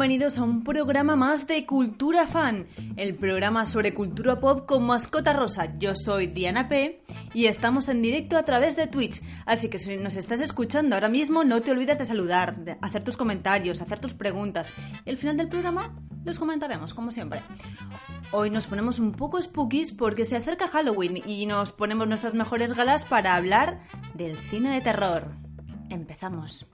Bienvenidos a un programa más de Cultura Fan, el programa sobre cultura pop con mascota rosa. Yo soy Diana P y estamos en directo a través de Twitch, así que si nos estás escuchando ahora mismo no te olvides de saludar, hacer tus comentarios, hacer tus preguntas y al final del programa los comentaremos como siempre. Hoy nos ponemos un poco spookies porque se acerca Halloween y nos ponemos nuestras mejores galas para hablar del cine de terror. Empezamos.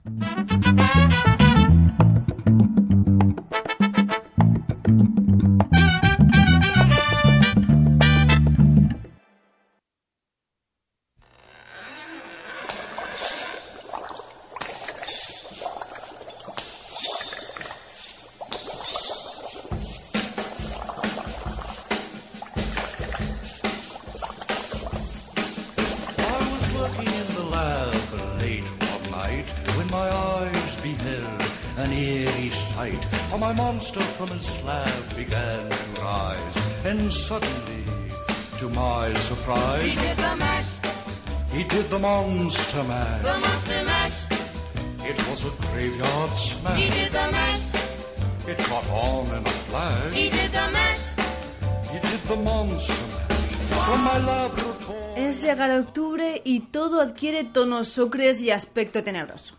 Monster mash. the monster mash. It was a graveyard He smash. did the mash, It caught on in a flash. he did the mash. He did the monster mash from my laboratory. Es llegar a octubre y todo adquiere tonos ocres y aspecto tenebroso.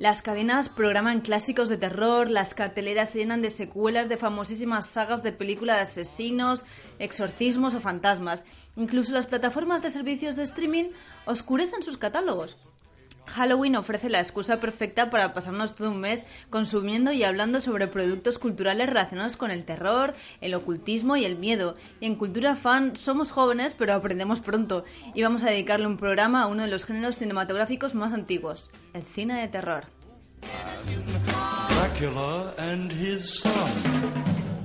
Las cadenas programan clásicos de terror, las carteleras se llenan de secuelas de famosísimas sagas de películas de asesinos, exorcismos o fantasmas. Incluso las plataformas de servicios de streaming oscurecen sus catálogos. Halloween ofrece la excusa perfecta para pasarnos todo un mes consumiendo y hablando sobre productos culturales relacionados con el terror, el ocultismo y el miedo. Y en Cultura Fan somos jóvenes pero aprendemos pronto y vamos a dedicarle un programa a uno de los géneros cinematográficos más antiguos, el cine de terror.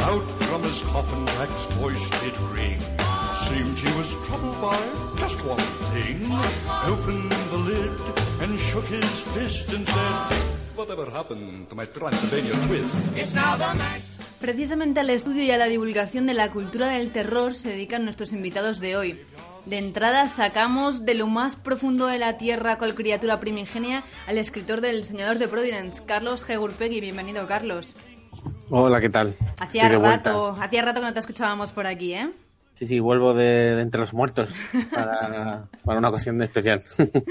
Out from his coffin, Rex's voice did ring. Seemed he was troubled by just one thing. Opened the lid and shook his fist and said, Whatever happened to my Transylvania twist? It's now the mash. Precisamente al estudio y a la divulgación de la cultura del terror se dedican nuestros invitados de hoy. De entrada sacamos de lo más profundo de la tierra cual criatura primigenia al escritor del Señor de Providence, Carlos G. Gurpegui. Bienvenido, Carlos. Hola, ¿qué tal? Hacía rato, hacía rato que no te escuchábamos por aquí, ¿eh? Sí, sí, vuelvo de, de entre los muertos para, para una ocasión especial.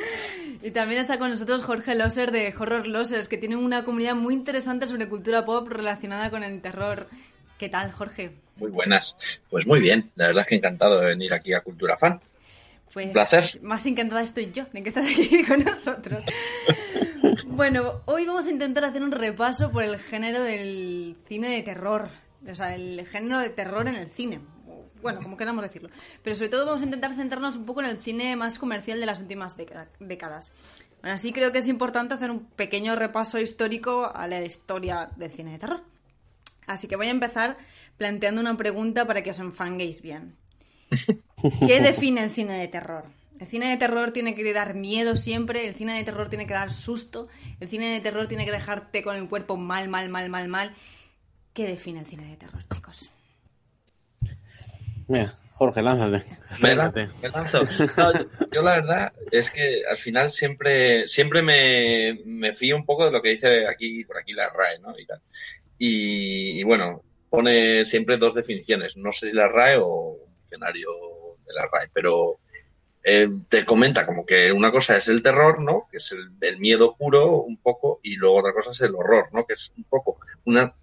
Y también está con nosotros Jorge Loser de Horror Losers, que tiene una comunidad muy interesante sobre cultura pop relacionada con el terror. ¿Qué tal, Jorge? Muy buenas. Pues muy bien. La verdad es que encantado de venir aquí a Cultura Fan. Pues Un placer. más encantada estoy yo de que estás aquí con nosotros. Bueno, hoy vamos a intentar hacer un repaso por el género del cine de terror. O sea, el género de terror en el cine. Bueno, como queramos decirlo. Pero sobre todo vamos a intentar centrarnos un poco en el cine más comercial de las últimas década- décadas. Aún así creo que es importante hacer un pequeño repaso histórico a la historia del cine de terror. Así que voy a empezar planteando una pregunta para que os enfanguéis bien. ¿Qué define el cine de terror? El cine de terror tiene que dar miedo siempre, el cine de terror tiene que dar susto, el cine de terror tiene que dejarte con el cuerpo mal, mal, mal, mal, mal. ¿Qué define el cine de terror, chicos? Mira, Jorge, lánzate. Me, lan- Estrénate. me lanzo. No, yo, yo la verdad es que al final siempre, siempre me, me fío un poco de lo que dice aquí, por aquí la RAE, ¿no? Y, tal. y, y bueno, pone siempre dos definiciones. No sé si la RAE o un diccionario de la RAE, pero eh, te comenta como que una cosa es el terror, ¿no? Que es el, el miedo puro un poco, y luego otra cosa es el horror, ¿no? Que es un poco una,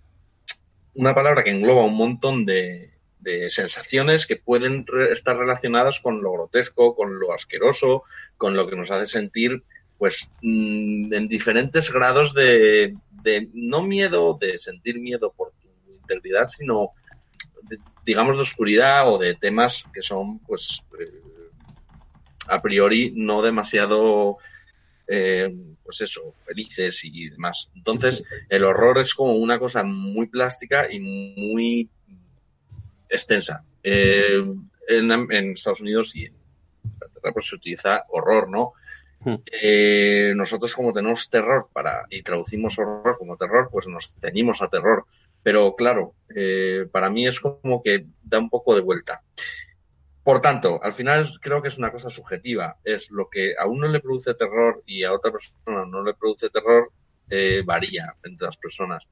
una palabra que engloba un montón de, de sensaciones que pueden re- estar relacionadas con lo grotesco, con lo asqueroso, con lo que nos hace sentir, pues, mm, en diferentes grados de, de no miedo, de sentir miedo por tu integridad, sino, de- digamos, de oscuridad o de temas que son, pues, eh, a priori no demasiado eh, pues eso, felices y demás. Entonces, el horror es como una cosa muy plástica y muy extensa. Eh, en, en Estados Unidos y en Inglaterra pues, se utiliza horror, ¿no? Hmm. Eh, nosotros como tenemos terror para y traducimos horror como terror, pues nos ceñimos a terror. Pero claro, eh, para mí es como que da un poco de vuelta. Por tanto, al final creo que es una cosa subjetiva. Es lo que a uno le produce terror y a otra persona no le produce terror, eh, varía entre las personas.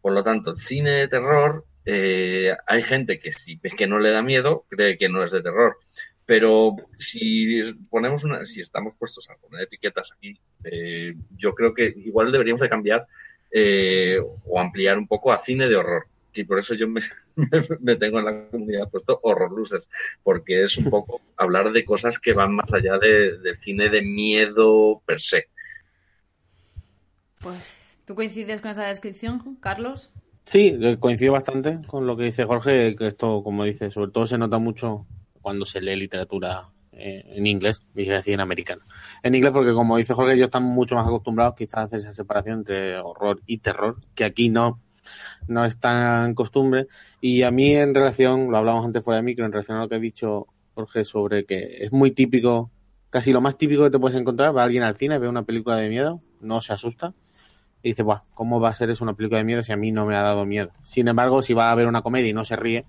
Por lo tanto, el cine de terror, eh, hay gente que si que no le da miedo, cree que no es de terror. Pero si ponemos una, si estamos puestos a poner etiquetas aquí, eh, yo creo que igual deberíamos de cambiar eh, o ampliar un poco a cine de horror. Y por eso yo me, me tengo en la comunidad puesto horror losers, porque es un poco hablar de cosas que van más allá de- del cine de miedo per se. Pues, ¿tú coincides con esa descripción, Carlos? Sí, eh, coincido bastante con lo que dice Jorge, que esto, como dice, sobre todo se nota mucho cuando se lee literatura eh, en inglés, y decir en americano. En inglés porque, como dice Jorge, ellos están mucho más acostumbrados quizás a hacer esa separación entre horror y terror, que aquí no, no es tan costumbre. Y a mí en relación, lo hablamos antes fuera de micro, en relación a lo que ha dicho Jorge sobre que es muy típico, casi lo más típico que te puedes encontrar, va alguien al cine, ve una película de miedo, no se asusta, y dice, Buah, ¿cómo va a ser eso una película de miedo si a mí no me ha dado miedo? Sin embargo, si va a ver una comedia y no se ríe,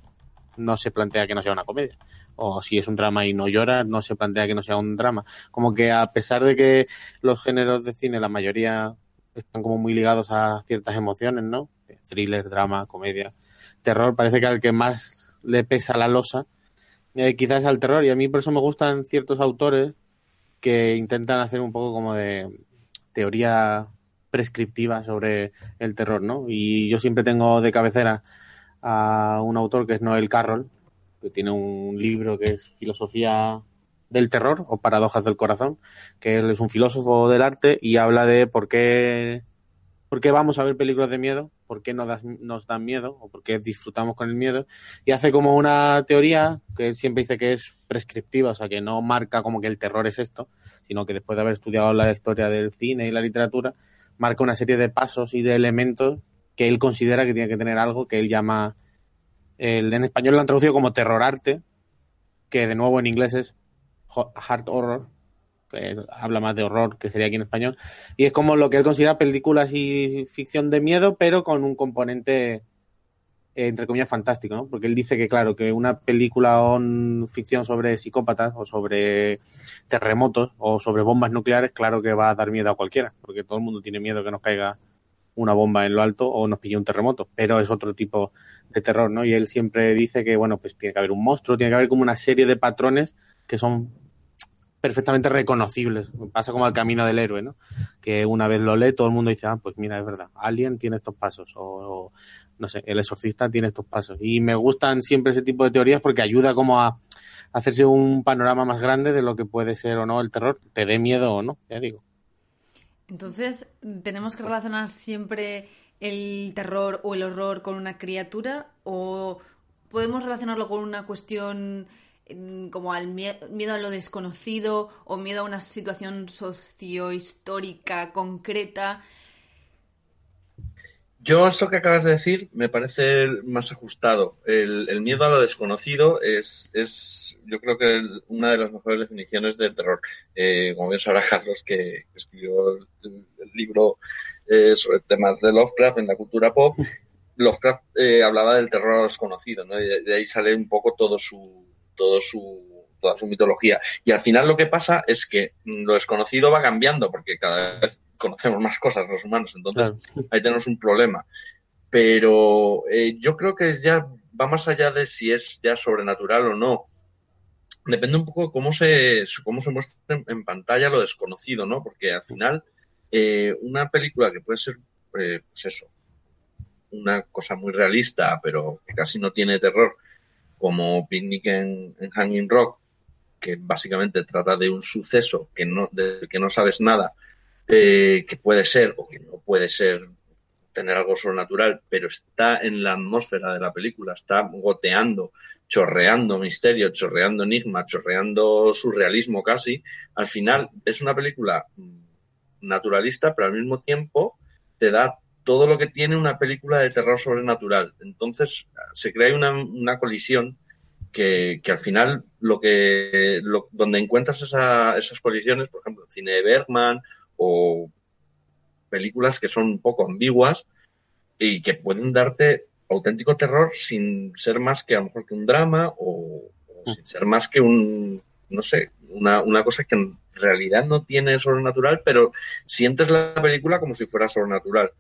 no se plantea que no sea una comedia. O si es un drama y no llora, no se plantea que no sea un drama. Como que a pesar de que los géneros de cine, la mayoría están como muy ligados a ciertas emociones, ¿no? Thriller, drama, comedia, terror, parece que al que más le pesa la losa, eh, quizás al terror. Y a mí por eso me gustan ciertos autores que intentan hacer un poco como de teoría prescriptiva sobre el terror, ¿no? Y yo siempre tengo de cabecera a un autor que es Noel Carroll, que tiene un libro que es Filosofía del Terror o Paradojas del Corazón, que él es un filósofo del arte y habla de por qué, por qué vamos a ver películas de miedo, por qué nos, das- nos dan miedo o por qué disfrutamos con el miedo. Y hace como una teoría que él siempre dice que es prescriptiva, o sea, que no marca como que el terror es esto, sino que después de haber estudiado la historia del cine y la literatura, marca una serie de pasos y de elementos que él considera que tiene que tener algo que él llama, el, en español lo han traducido como terror arte, que de nuevo en inglés es hard horror, habla más de horror que sería aquí en español, y es como lo que él considera películas y ficción de miedo, pero con un componente eh, entre comillas fantástico, ¿no? Porque él dice que claro, que una película o ficción sobre psicópatas o sobre terremotos o sobre bombas nucleares, claro que va a dar miedo a cualquiera, porque todo el mundo tiene miedo que nos caiga una bomba en lo alto o nos pille un terremoto, pero es otro tipo de terror, ¿no? Y él siempre dice que, bueno, pues tiene que haber un monstruo, tiene que haber como una serie de patrones que son perfectamente reconocibles. Pasa como al camino del héroe, ¿no? Que una vez lo lee, todo el mundo dice, ah, pues mira, es verdad, Alien tiene estos pasos, o, no sé, el exorcista tiene estos pasos. Y me gustan siempre ese tipo de teorías porque ayuda como a hacerse un panorama más grande de lo que puede ser o no el terror, te dé miedo o no, ya digo. Entonces, ¿tenemos que relacionar siempre el terror o el horror con una criatura? ¿O podemos relacionarlo con una cuestión como al mie- miedo a lo desconocido o miedo a una situación sociohistórica concreta? Yo eso que acabas de decir me parece más ajustado. El, el miedo a lo desconocido es, es yo creo que el- una de las mejores definiciones del terror. Eh, como bien sabrá Carlos, que escribió el, el libro eh, sobre temas de Lovecraft en la cultura pop, Lovecraft eh, hablaba del terror a lo desconocido, ¿no? Y de, de ahí sale un poco todo su, todo su, toda su mitología. Y al final lo que pasa es que lo desconocido va cambiando, porque cada vez conocemos más cosas los humanos, entonces Claro. ahí tenemos un problema. Pero eh, yo creo que ya va más allá de si es ya sobrenatural o no. Depende un poco cómo se, cómo se muestra en, en pantalla lo desconocido, ¿no? Porque al final, eh, una película que puede ser, eh, pues eso, una cosa muy realista, pero que casi no tiene terror, como Picnic en, Hanging Rock, que básicamente trata de un suceso que no, del que no sabes nada, eh, que puede ser o que no puede ser tener algo sobrenatural, pero está en la atmósfera de la película, está goteando, chorreando misterio, chorreando enigma, chorreando surrealismo casi. Al final es una película mm, naturalista, pero al mismo tiempo te da todo lo que tiene una película de terror sobrenatural. Entonces se crea una, una colisión que, que, al final lo que lo, donde encuentras esa, esas colisiones, por ejemplo, el cine de Bergman o películas que son un poco ambiguas y que pueden darte auténtico terror sin ser más que a lo mejor que un drama o, o sin ser más que un, no sé, una, una, cosa que en realidad no tiene sobrenatural, pero sientes la película como si fuera sobrenatural.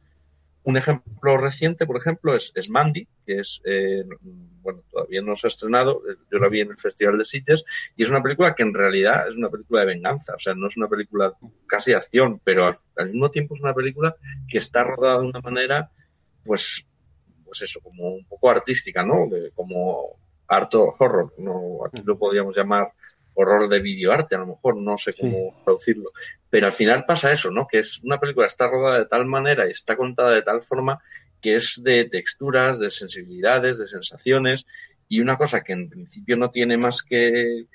Un ejemplo reciente, por ejemplo, es, es Mandy, que es, eh, bueno, todavía no se ha estrenado, yo la vi en el Festival de Sitges, y es una película que en realidad es una película de venganza, o sea, no es una película casi de acción, pero al, al mismo tiempo es una película que está rodada de una manera, pues, pues eso, como un poco artística, ¿no? De, como harto horror, ¿no? Aquí lo podríamos llamar horror de videoarte, a lo mejor, no sé cómo sí. traducirlo. Pero al final pasa eso, ¿no? Que es una película está rodada de tal manera y está contada de tal forma que es de texturas, de sensibilidades, de sensaciones y una cosa que en principio no tiene más que,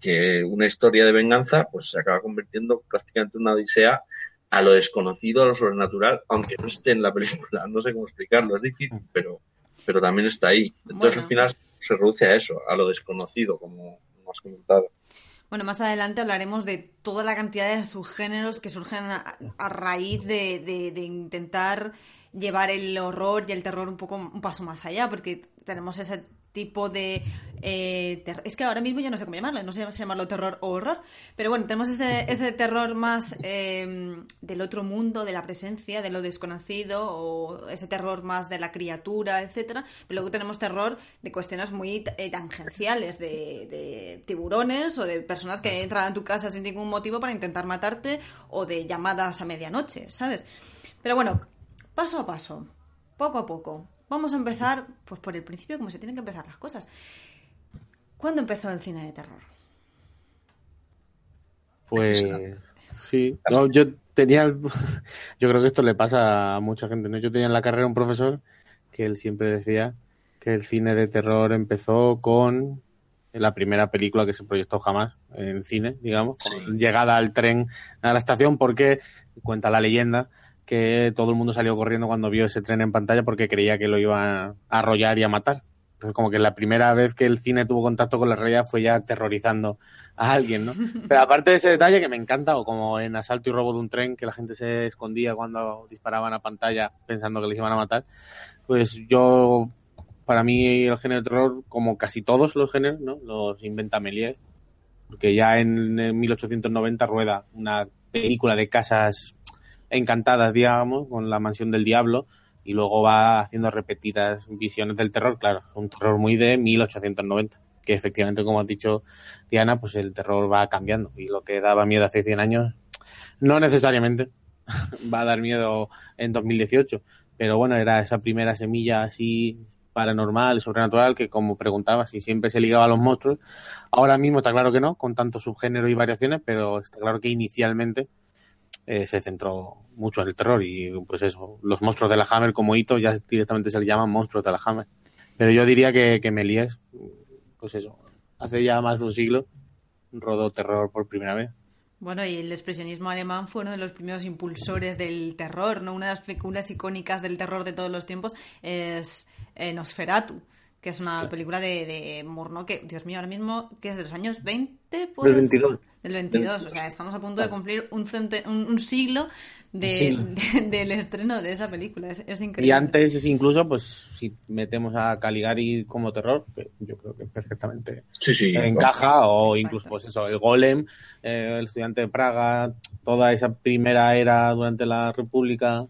que una historia de venganza, pues se acaba convirtiendo prácticamente en una odisea a lo desconocido, a lo sobrenatural, aunque no esté en la película. No sé cómo explicarlo, es difícil, pero, pero también está ahí. Entonces bueno. al final se reduce a eso, a lo desconocido, como Bueno, más adelante hablaremos de toda la cantidad de subgéneros que surgen a, a raíz de, de, de, intentar llevar el horror y el terror un poco un paso más allá, porque tenemos ese tipo de... Eh, es que ahora mismo ya no sé cómo llamarlo, no sé si llamarlo terror o horror, pero bueno, tenemos ese, ese terror más eh, del otro mundo, de la presencia, de lo desconocido, o ese terror más de la criatura, etcétera Pero luego tenemos terror de cuestiones muy eh, tangenciales, de, de, tiburones o de personas que entran a tu casa sin ningún motivo para intentar matarte, o de llamadas a medianoche, ¿sabes? Pero bueno, paso a paso, poco a poco. Vamos a empezar pues por el principio, como se tienen que empezar las cosas. ¿Cuándo empezó el cine de terror? Pues sí, no, yo tenía, yo creo que esto le pasa a mucha gente, ¿no? Yo tenía en la carrera un profesor que él siempre decía que el cine de terror empezó con la primera película que se proyectó jamás en cine, digamos, sí. llegada al tren a la estación, porque cuenta la leyenda que todo el mundo salió corriendo cuando vio ese tren en pantalla porque creía que lo iba a arrollar y a matar. Entonces, como que la primera vez que el cine tuvo contacto con la realidad fue ya aterrorizando a alguien, ¿no? Pero aparte de ese detalle que me encanta, o como en Asalto y Robo de un tren, que la gente se escondía cuando disparaban a pantalla pensando que les iban a matar, pues yo, para mí el género de terror, como casi todos los géneros, ¿no? Los inventa Méliès, porque ya en, en 1890 rueda una película de casas encantadas, digamos, con la mansión del diablo, y luego va haciendo repetidas visiones del terror, claro, un terror muy de 1890, que efectivamente, como ha dicho Diana, pues el terror va cambiando, y lo que daba miedo hace 100 años, no necesariamente va a dar miedo en 2018, pero bueno, era esa primera semilla así paranormal, sobrenatural, que como preguntaba, si siempre se ligaba a los monstruos, ahora mismo está claro que no, con tanto subgénero y variaciones, pero está claro que inicialmente eh, se centró mucho en el terror y pues eso, los monstruos de la Hammer como hito ya directamente se le llaman monstruos de la Hammer. Pero yo diría que, que Méliès, pues eso, hace ya más de un siglo rodó terror por primera vez. Bueno, y el expresionismo alemán fue uno de los primeros impulsores del terror, ¿no? Una de las figuras icónicas del terror de todos los tiempos es eh, Nosferatu, que es una sí. película de, de Murnau que, Dios mío, ahora mismo, que es de los años 20, pues... Del 22. Del 22, o sea, estamos a punto de cumplir un, cente, un, un siglo, de, sí. de, del estreno de esa película, es, es, increíble. Y antes, incluso, pues, si metemos a Caligari como terror, que yo creo que perfectamente sí, sí, encaja, claro. o incluso, pues eso, el Golem, eh, el estudiante de Praga, toda esa primera era durante la República,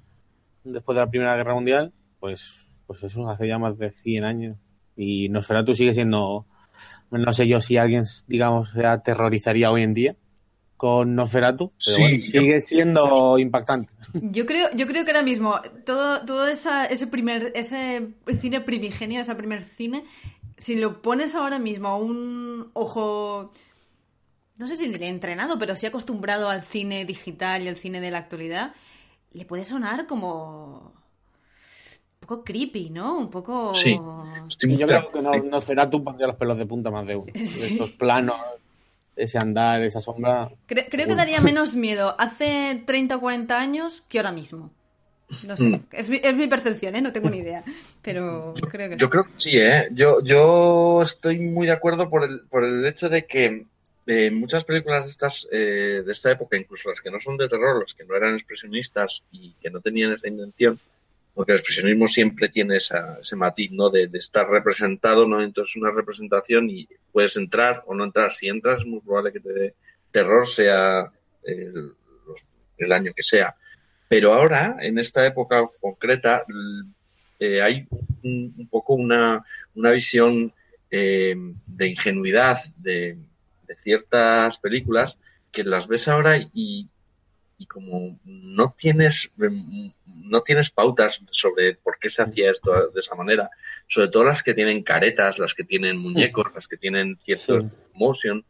después de la Primera Guerra Mundial, pues, pues eso hace ya más de 100 años. Y Nosferatu sigue siendo, no sé yo si alguien, digamos, se aterrorizaría hoy en día con Nosferatu, pero sí, bueno, sigue yo... siendo impactante. Yo creo, yo creo que ahora mismo todo, todo esa, ese primer, ese cine primigenio, ese primer cine, si lo pones ahora mismo a un ojo, no sé si le he entrenado, pero sí acostumbrado al cine digital y al cine de la actualidad, le puede sonar como un poco creepy, ¿no? Un poco... Sí. Yo creo que no, no será tú pondría los pelos de punta más de uno. Sí. Esos planos ese andar, esa sombra. Cre- creo que daría menos miedo hace 30 o 40 años que ahora mismo. No sé, Mm. es, mi, es mi percepción, ¿eh? No tengo ni idea. Pero creo que Yo sí. creo que sí, ¿eh? Yo, yo estoy muy de acuerdo por el, por el hecho de que eh, muchas películas de estas eh, de esta época, incluso las que no son de terror, las que no eran expresionistas y que no tenían esa intención, porque el expresionismo siempre tiene esa, ese matiz, ¿no? De, estar representado, ¿no? Entonces una representación y puedes entrar o no entrar. Si entras es muy probable que te dé terror, sea el, año que sea. Pero ahora, en esta época concreta, eh, hay un, poco una, una visión eh, de ingenuidad de ciertas películas que las ves ahora y, y como no tienes mm, no tienes pautas sobre por qué se hacía esto de esa manera, sobre todo las que tienen caretas, las que tienen muñecos, las que tienen ciertos Sí. motion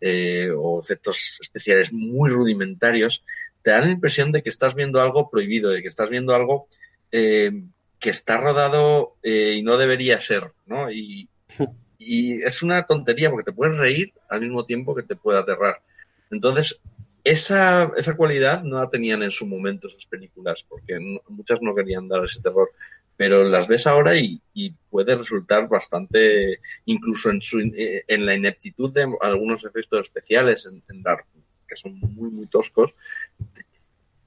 eh, o efectos especiales muy rudimentarios, te dan la impresión de que estás viendo algo prohibido, de que estás viendo algo eh, que está rodado eh, y no debería ser, ¿no? Y, y es una tontería porque te puedes reír al mismo tiempo que te puede aterrar. Entonces, esa, esa cualidad no la tenían en su momento esas películas, porque muchas no querían dar ese terror. Pero las ves ahora y, puede resultar bastante, incluso en, su, eh, la ineptitud de algunos efectos especiales, en, en que son muy, muy toscos.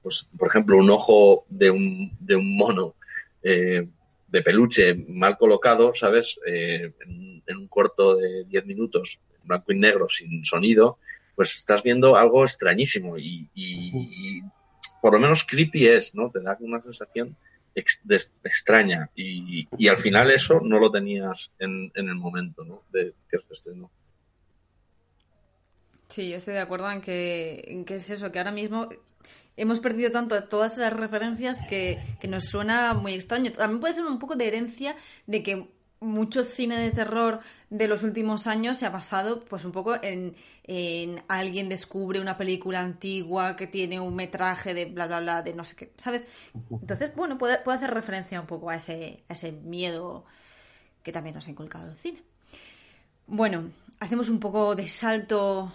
Pues, por ejemplo, un ojo de un, de un mono eh, de peluche mal colocado, ¿sabes? Eh, en, en un corto de 10 minutos, blanco y negro, sin sonido, pues estás viendo algo extrañísimo y, y- y por lo menos creepy es, ¿no? Te da una sensación ex- de- extraña y, y al final eso no lo tenías en, en el momento, ¿no? De que se estrenó. Sí, yo estoy de acuerdo en que, en que es eso, que ahora mismo hemos perdido tanto todas esas referencias que, que nos suena muy extraño. También puede ser un poco de herencia de que mucho cine de terror de los últimos años se ha basado pues un poco en, en alguien descubre una película antigua que tiene un metraje de bla bla bla de no sé qué, ¿sabes? Entonces, bueno, puede, puede hacer referencia un poco a ese, a ese miedo que también nos ha inculcado el cine. Bueno, hacemos un poco de salto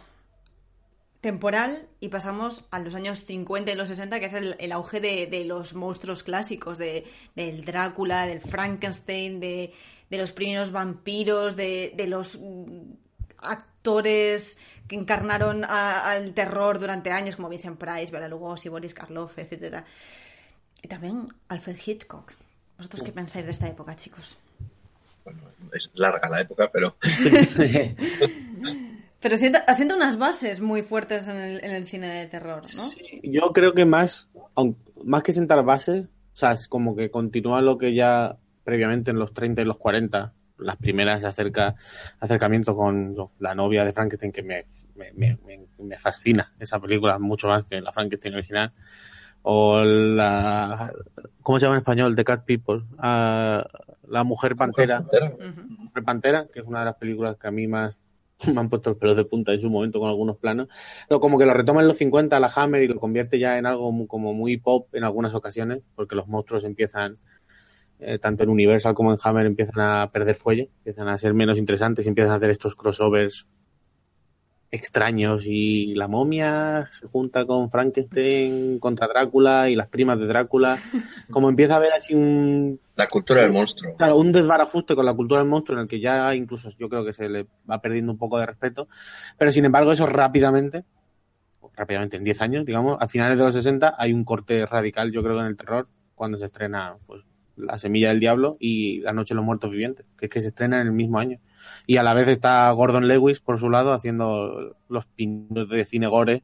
temporal y pasamos a los años 50 y los 60, que es el, el auge de, de los monstruos clásicos, de, del Drácula, del Frankenstein, de, de los primeros vampiros, de, de los mm, actores que encarnaron a- al terror durante años, como Vincent Price, Bela Lugosi, Boris Karloff, etc. Y también Alfred Hitchcock. ¿Vosotros qué pensáis de esta época, chicos? Bueno, es larga la época, pero Pero sienta, asienta unas bases muy fuertes en el, en el cine de terror, ¿no? Sí, yo creo que más, aun- más que sentar bases, o sea, es como que continúa lo que ya previamente en los 30 y los 40, las primeras acerca, acercamiento con la novia de Frankenstein, que me, me, me- me- fascina esa película, mucho más que la Frankenstein original. O la, ¿cómo se llama en español? The Cat People. Ah, la Mujer Pantera. Ujú. Mujer Pantera, que es una de las películas que a mí más me han puesto los pelos de punta en su momento con algunos planos. Pero como que lo retoma en los 50 la Hammer y lo convierte ya en algo mu- como muy pop en algunas ocasiones, porque los monstruos empiezan, eh, tanto en Universal como en Hammer, empiezan a perder fuelle, empiezan a ser menos interesantes y empiezan a hacer estos crossovers extraños y la momia se junta con Frankenstein contra Drácula y las primas de Drácula. Como empieza a haber así un la cultura del monstruo. Claro, un desbarajuste con la cultura del monstruo en el que ya incluso yo creo que se le va perdiendo un poco de respeto. Pero sin embargo, eso rápidamente, rápidamente en 10 años, digamos, a finales de los 60 hay un corte radical, yo creo que en el terror, cuando se estrena pues, La Semilla del Diablo y La Noche de los Muertos Vivientes, que es que se estrena en el mismo año. Y a la vez está Gordon Lewis por su lado haciendo los pinos de cine gore.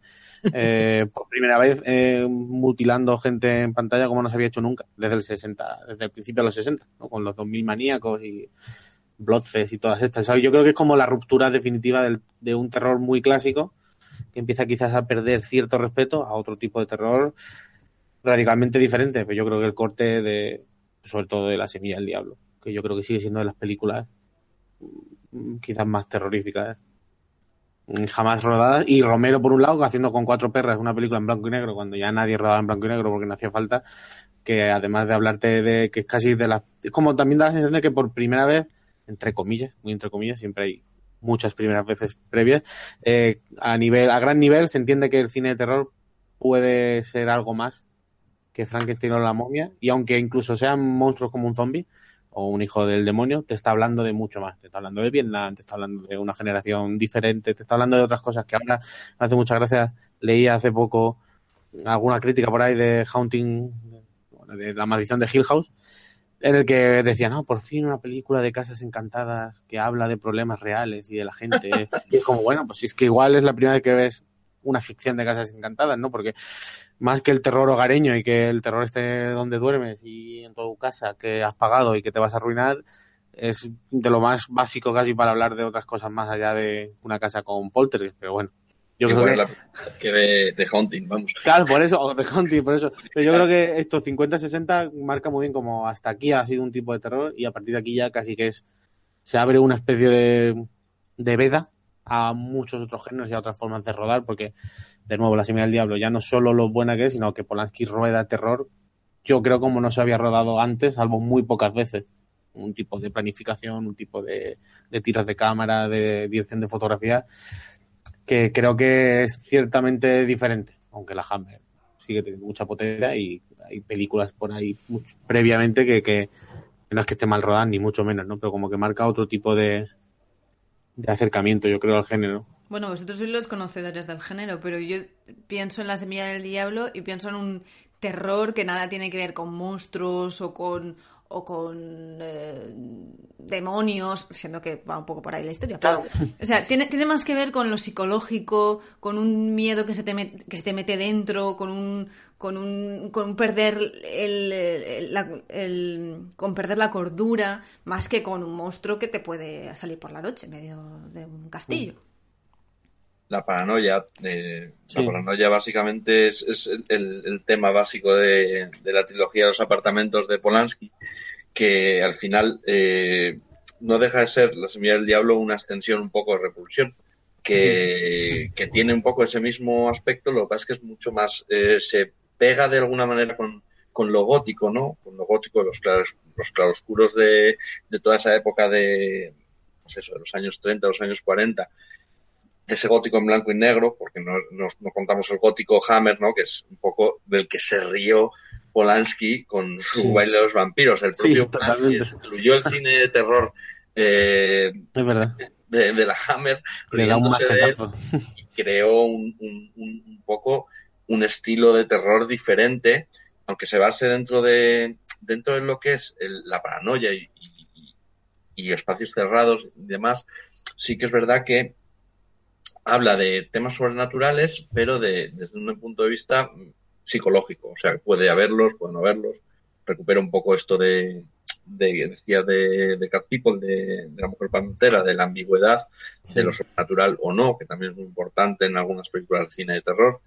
eh, por primera vez eh, mutilando gente en pantalla como no se había hecho nunca desde el 60 desde el principio de los 60 ¿no? con los 2000 maníacos y Bloodfest y todas estas yo creo que es como la ruptura definitiva del- de un terror muy clásico que empieza quizás a perder cierto respeto a otro tipo de terror radicalmente diferente pero yo creo que el corte de sobre todo de la semilla del diablo que yo creo que sigue siendo de las películas mm, quizás más terroríficas ¿eh? jamás rodadas y Romero por un lado haciendo con cuatro perras una película en blanco y negro cuando ya nadie rodaba en blanco y negro porque no hacía falta que además de hablarte de que es casi de las es como también da la sensación de que por primera vez entre comillas muy entre comillas siempre hay muchas primeras veces previas. Eh, a nivel, a gran nivel se entiende que el cine de terror puede ser algo más que Frankenstein o la momia, y aunque incluso sean monstruos como un zombie o un hijo del demonio, te está hablando de mucho más. Te está hablando de Vietnam, te está hablando de una generación diferente, te está hablando de otras cosas que ahora me hace muchas gracias. Leí hace poco alguna crítica por ahí de Haunting, de la maldición de Hill House, en el que decía, no, por fin una película de casas encantadas que habla de problemas reales y de la gente. y es como, bueno, pues si es que igual es la primera vez que ves una ficción de casas encantadas, ¿no? Porque más que el terror hogareño y que el terror esté donde duermes y en tu casa que has pagado y que te vas a arruinar, es de lo más básico casi para hablar de otras cosas más allá de una casa con poltergeist, pero bueno. Yo creo que, la- que de, de Haunting, vamos. Claro, por eso, de Haunting, por eso. Pero yo creo que estos 50-60 marca muy bien como hasta aquí ha sido un tipo de terror y a partir de aquí ya casi que es, se abre una especie de, de veda a muchos otros géneros y a otras formas de rodar, porque de nuevo la semilla del diablo ya no solo lo buena que es, sino que Polanski rueda terror, yo creo como no se había rodado antes, salvo muy pocas veces. Un tipo de planificación, un tipo de, de tiras de cámara, de dirección de fotografía, que creo que es ciertamente diferente, aunque la Hammer sigue teniendo mucha potencia y hay películas por ahí previamente que, que no es que esté mal rodada ni mucho menos, ¿no? Pero como que marca otro tipo de, de acercamiento, yo creo, al género. Bueno, vosotros sois los conocedores del género, pero yo pienso en La Semilla del Diablo y pienso en un terror que nada tiene que ver con monstruos o con o con eh, demonios, siendo que va un poco por ahí la historia. pero- o sea, tiene, tiene más que ver con lo psicológico, con un miedo que se te, met- que se te mete dentro, con un con un con un perder el, el- la- el- con perder la cordura, más que con un monstruo que te puede salir por la noche en medio de un castillo. La paranoia. eh, Sí. La paranoia básicamente es, es el tema básico de, de la trilogía de los apartamentos de Polanski, que al final eh, no deja de ser La semilla del diablo una extensión un poco de repulsión. Que, que tiene un poco ese mismo aspecto, lo que pasa es que es mucho más, eh, se pega de alguna manera con, con lo gótico, ¿no? Con lo gótico los, claros, los claroscuros de, de toda esa época de, pues eso, de los años 30, los años 40, de ese gótico en blanco y negro, porque no, no- no contamos el gótico Hammer, ¿no? Que es un poco del que se rió Polanski con su Sí. baile de los vampiros. El Sí, propio Polanski totalmente. destruyó el cine de terror eh, Es verdad. de, de la Hammer Le da un de y creó un, un- poco un estilo de terror diferente, aunque se base dentro de, dentro de lo que es el- la paranoia y, y- y- y espacios cerrados y demás, sí que es verdad que habla de temas sobrenaturales, pero de, desde un punto de vista psicológico. O sea, puede haberlos, puede no haberlos. Recupera un poco esto de, de decía de, de Cat People, de, de la mujer pantera, de la ambigüedad, de lo sobrenatural o no, que también es muy importante en algunas películas de cine de terror.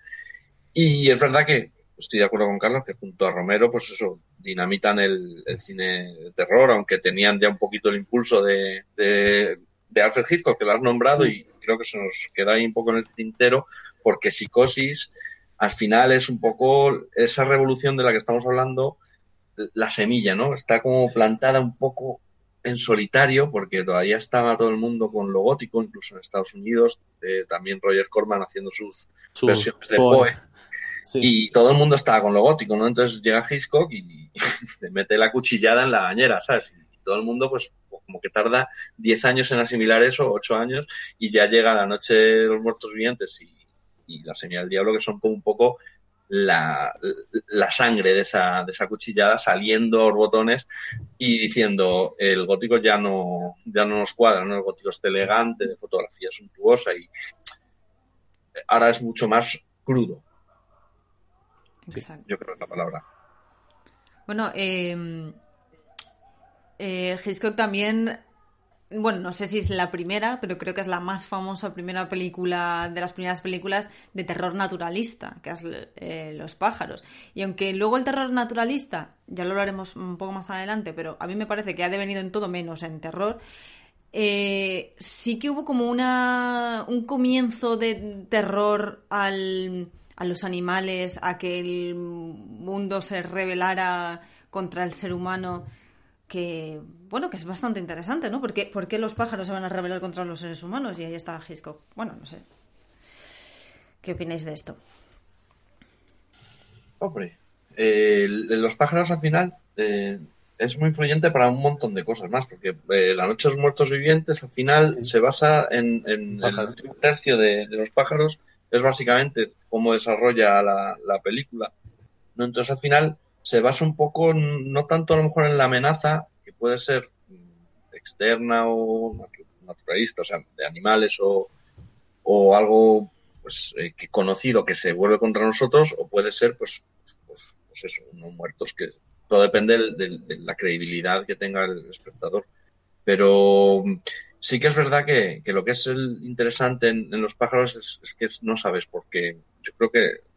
Y es verdad que estoy de acuerdo con Carlos que junto a Romero, pues eso, dinamitan el, el cine de terror, aunque tenían ya un poquito el impulso de, de, de Alfred Hitchcock, que lo has nombrado, y creo que se nos queda ahí un poco en el tintero, porque Psicosis al final es un poco esa revolución de la que estamos hablando, la semilla, ¿no? Está como plantada un poco en solitario, porque todavía estaba todo el mundo con lo gótico, incluso en Estados Unidos, eh, también Roger Corman haciendo sus Sus versiones de Poe. Sí. y todo el mundo estaba con lo gótico, ¿no? Entonces llega Hitchcock y le mete la cuchillada en la bañera, ¿sabes? Y todo el mundo, pues, como que tarda 10 años en asimilar eso, 8 años, y ya llega la noche de los muertos vivientes y, y la señal del diablo, que son como un poco la, la sangre de esa, de esa cuchillada saliendo a borbotones y diciendo el gótico ya no, ya no nos cuadra, ¿no? El gótico está elegante, de fotografía suntuosa y ahora es mucho más crudo, Exacto. yo creo que es la palabra. Bueno, eh, eh, Hitchcock también, bueno, no sé si es la primera, pero creo que es la más famosa primera película, de las primeras películas de terror naturalista, que es eh, Los pájaros. Y aunque luego el terror naturalista, ya lo hablaremos un poco más adelante, pero a mí me parece que ha devenido en todo menos en terror, eh, sí que hubo como una, un comienzo de terror al, a los animales, a que el mundo se rebelara contra el ser humano que, bueno, que es bastante interesante, ¿no? ¿Por qué, por qué los pájaros se van a rebelar contra los seres humanos? Y ahí está Hitchcock. Bueno, no sé. ¿Qué opináis de esto? Hombre, eh, los pájaros al final eh, es muy influyente para un montón de cosas más, porque eh, La Noche de los Muertos Vivientes al final se basa en, en el último tercio de, de los pájaros, es básicamente cómo desarrolla la, la película. ¿no? Entonces al final se basa un poco, no tanto a lo mejor en la amenaza, que puede ser mm, externa o natu- naturalista, o sea, de animales o, o algo pues eh, que conocido que se vuelve contra nosotros o puede ser pues pues, pues eso unos muertos que todo depende del- de la credibilidad que tenga el espectador. Pero mm, sí que es verdad que, que lo que es el interesante en, los pájaros es, que no sabes porque yo creo que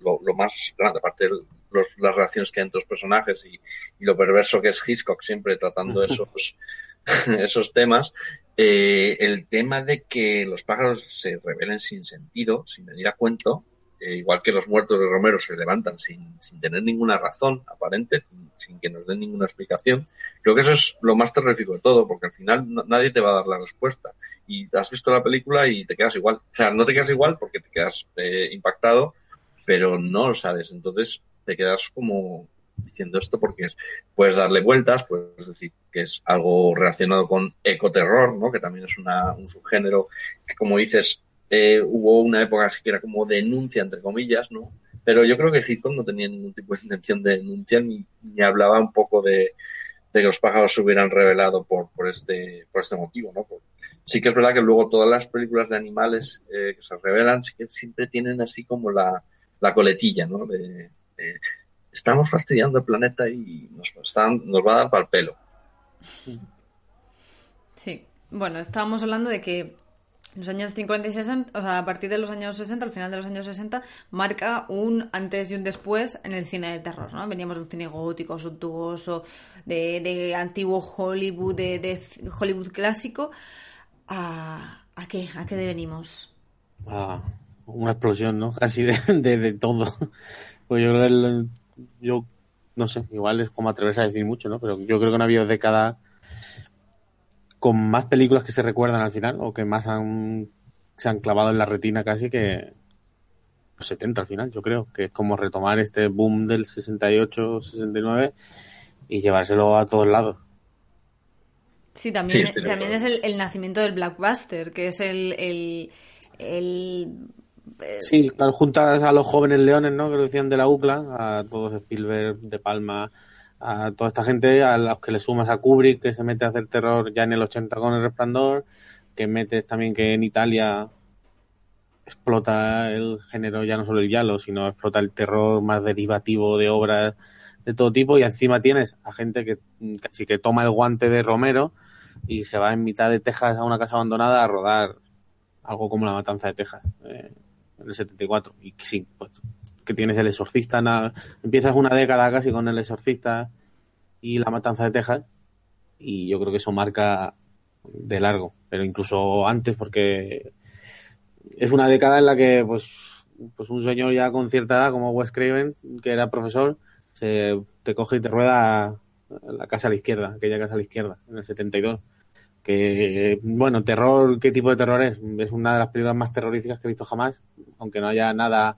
lo, lo más grande aparte de los- las relaciones que hay entre los personajes y, y lo perverso que es Hitchcock siempre tratando esos esos temas eh, el tema de que los pájaros se rebelen sin sentido, sin venir a cuento, eh, igual que los muertos de Romero se levantan sin, sin tener ninguna razón aparente, sin, sin que nos den ninguna explicación, creo que eso es lo más terrorífico de todo, porque al final no- nadie te va a dar la respuesta. Y has visto la película y te quedas igual. O sea, no te quedas igual porque te quedas eh, impactado, pero no lo sabes. Entonces te quedas como diciendo esto porque es, puedes darle vueltas, puedes decir que es algo relacionado con ecoterror, ¿no? que también es una, un subgénero que, como dices, eh, hubo una época así que era como denuncia, entre comillas, ¿no? Pero yo creo que Hitchcock no tenía ningún tipo de intención de denuncia ni, ni hablaba un poco de, de que los pájaros se hubieran revelado por, por, este, por este motivo, ¿no? Por- sí que es verdad que luego todas las películas de animales eh, que se revelan sí que siempre tienen así como la, la coletilla, ¿no? De, de, estamos fastidiando el planeta y nos, están, nos va a dar para el pelo. Sí. Bueno, estábamos hablando de que los años 50 y 60, o sea, a partir de los años 60, al final de los años 60, marca un antes y un después en el cine de terror, ¿no? Veníamos de un cine gótico, suntuoso, de, de antiguo Hollywood, de, de Hollywood clásico, a... ¿A qué? ¿A qué devenimos? Ah, una explosión, ¿no? Casi de, de, de todo. Pues yo creo que el- yo no sé, igual es como atreverse a decir mucho, ¿no? Pero yo creo que no ha habido década con más películas que se recuerdan al final o que más han, se han clavado en la retina casi que los 70 al final, yo creo, que es como retomar este boom del 68, 69 y llevárselo a todos lados. Sí, también, Sí, también es el nacimiento del blockbuster, que es el... el, el- Sí, claro, juntas a los jóvenes leones, ¿no? Que decían de la UCLA, a todos Spielberg, De Palma, a toda esta gente, a los que le sumas a Kubrick, que se mete a hacer terror ya en el 80 con El Resplandor, que metes también que en Italia explota el género ya no solo el giallo, sino explota el terror más derivativo de obras de todo tipo y encima tienes a gente que casi que toma el guante de Romero y se va en mitad de Texas a una casa abandonada a rodar algo como La Matanza de Texas eh, en el 74 y sí, pues que tienes El Exorcista, nada, empiezas una década casi con El Exorcista y La Matanza de Texas y yo creo que eso marca de largo, pero incluso antes porque es una década en la que pues pues un señor ya con cierta edad como Wes Craven que era profesor se te coge y te rueda la casa a la izquierda aquella casa a la izquierda en el 72 que bueno terror qué tipo de terror es es una de las películas más terroríficas que he visto jamás aunque no haya nada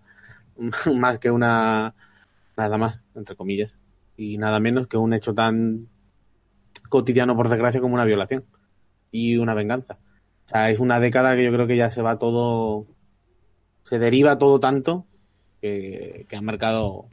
más que una nada más entre comillas y nada menos que un hecho tan cotidiano por desgracia como una violación y una venganza o sea, es una década que yo creo que ya se va todo. Se deriva todo tanto que, que ha marcado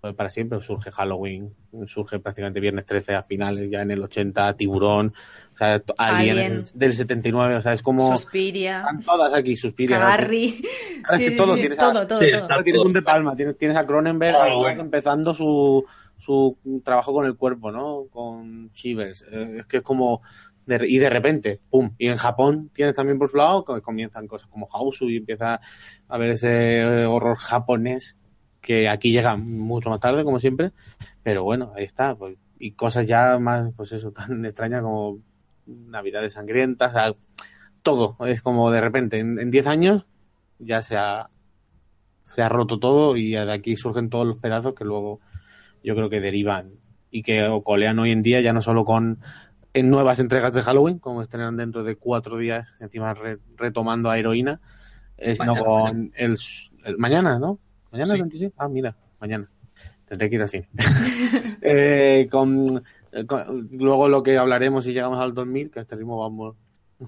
pues, para siempre. Surge Halloween, surge prácticamente Viernes 13 a finales, ya en el 80, Tiburón, o sea, Alien, Alien. del 79, o sea, es como. Suspiria, Están todas aquí, Suspiria. ¿no? Carrie... Ahora es que todo tienes a- todo, todo, Sí, todo. está- Claro, tienes un De Palma, tienes, tienes a Cronenberg bueno. empezando su, su trabajo con el cuerpo, ¿no? Con Shivers. Eh, es que es como... de- y de repente, ¡pum! Y en Japón tienes también por su lado, que comienzan cosas como Hausu y empieza a ver ese horror japonés que aquí llega mucho más tarde, como siempre. Pero bueno, ahí está. Pues, y cosas ya más, pues eso, tan extrañas como Navidades sangrientas, o sea, todo. Es como de repente, en en 10 años ya se ha, se ha roto todo y de aquí surgen todos los pedazos que luego yo creo que derivan y que colean hoy en día ya no solo con en nuevas entregas de Halloween, como estrenan dentro de cuatro días, encima re- retomando a heroína, eh, sino Mañana, con el, el- mañana, ¿no? Mañana Sí. el 26. Ah, mira, mañana. Tendré que ir al cine. Eh, con, con- luego lo que hablaremos si llegamos al 2000, que a este ritmo vamos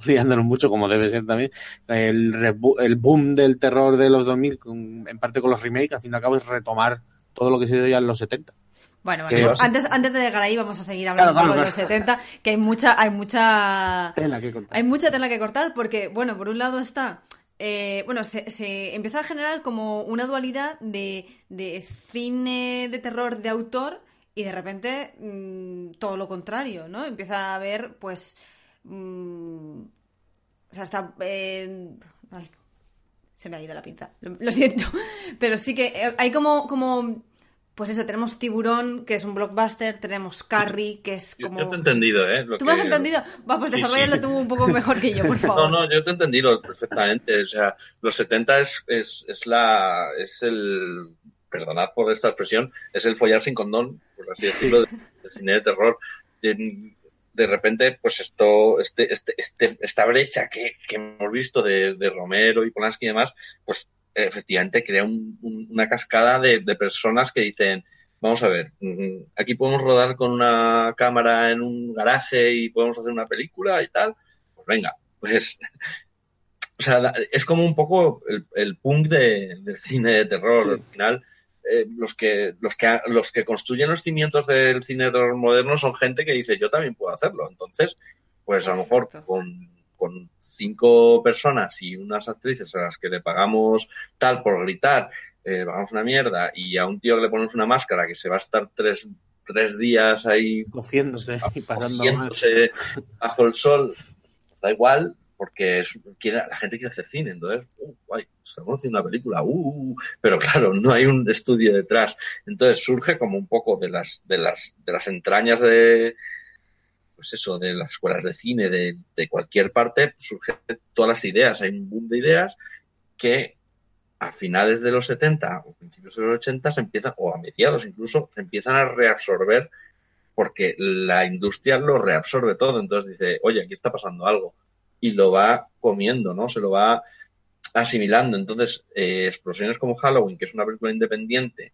liándonos mucho, como debe ser también, el, el boom del terror de los 2000, con- en parte con los remakes, al fin y al cabo es retomar todo lo que se dio ya en los 70. Bueno, antes, antes de llegar ahí vamos a seguir hablando Claro, un poco claro, de los 70, que hay mucha, hay mucha Tela que contar. Hay mucha tela que cortar porque, bueno, por un lado está. Eh, bueno, se, empieza a generar como una dualidad de, de cine de terror de autor y de repente mm, todo lo contrario, ¿no? Empieza a haber, pues. mm, o sea, está. eh, ay, se me ha ido la pinza. Lo, lo siento. Pero sí que eh, hay como. como pues eso, tenemos Tiburón, que es un blockbuster, tenemos Carrie, que es como... yo te he entendido, ¿eh? Lo ¿Tú me has entendido? Va, pues Sí, desarrollalo sí. tú un poco mejor que yo, por favor. No, no, yo te he entendido perfectamente. O sea, los 70 es, es, es la, es el, perdonad por esta expresión, es el follar sin condón, por así decirlo, de, de cine de terror. De, de repente, pues esto, este, este, este, esta brecha que, que hemos visto de, de Romero y Polanski y demás, pues efectivamente crea un- un- una cascada de, de personas que dicen, vamos a ver, mm, aquí podemos rodar con una cámara en un garaje y podemos hacer una película y tal, pues venga, pues o sea, es como un poco el, el punk de- del cine de terror. Sí. Al final, eh, los que los que los que construyen los cimientos del cine de terror moderno son gente que dice yo también puedo hacerlo. Entonces, pues a lo mejor con, con cinco personas y unas actrices a las que le pagamos tal por gritar, eh, pagamos una mierda y a un tío que le ponemos una máscara que se va a estar tres, tres días ahí Cociéndose y pasando cociéndose bajo el sol, da igual, porque es- quiere, la gente quiere hacer cine, entonces, uh, guay, estamos haciendo una película, uh, pero claro, no hay un estudio detrás. Entonces surge como un poco de las, de las, de las entrañas de, pues eso, de las escuelas de cine, de, de cualquier parte, surgen todas las ideas, hay un boom de ideas que a finales de los 70 o principios de los 80 se empiezan, o a mediados incluso, se empiezan a reabsorber porque la industria lo reabsorbe todo. Entonces dice, oye, aquí está pasando algo. Y lo va comiendo, ¿no? Se lo va asimilando. Entonces, eh, explosiones como Halloween, que es una película independiente,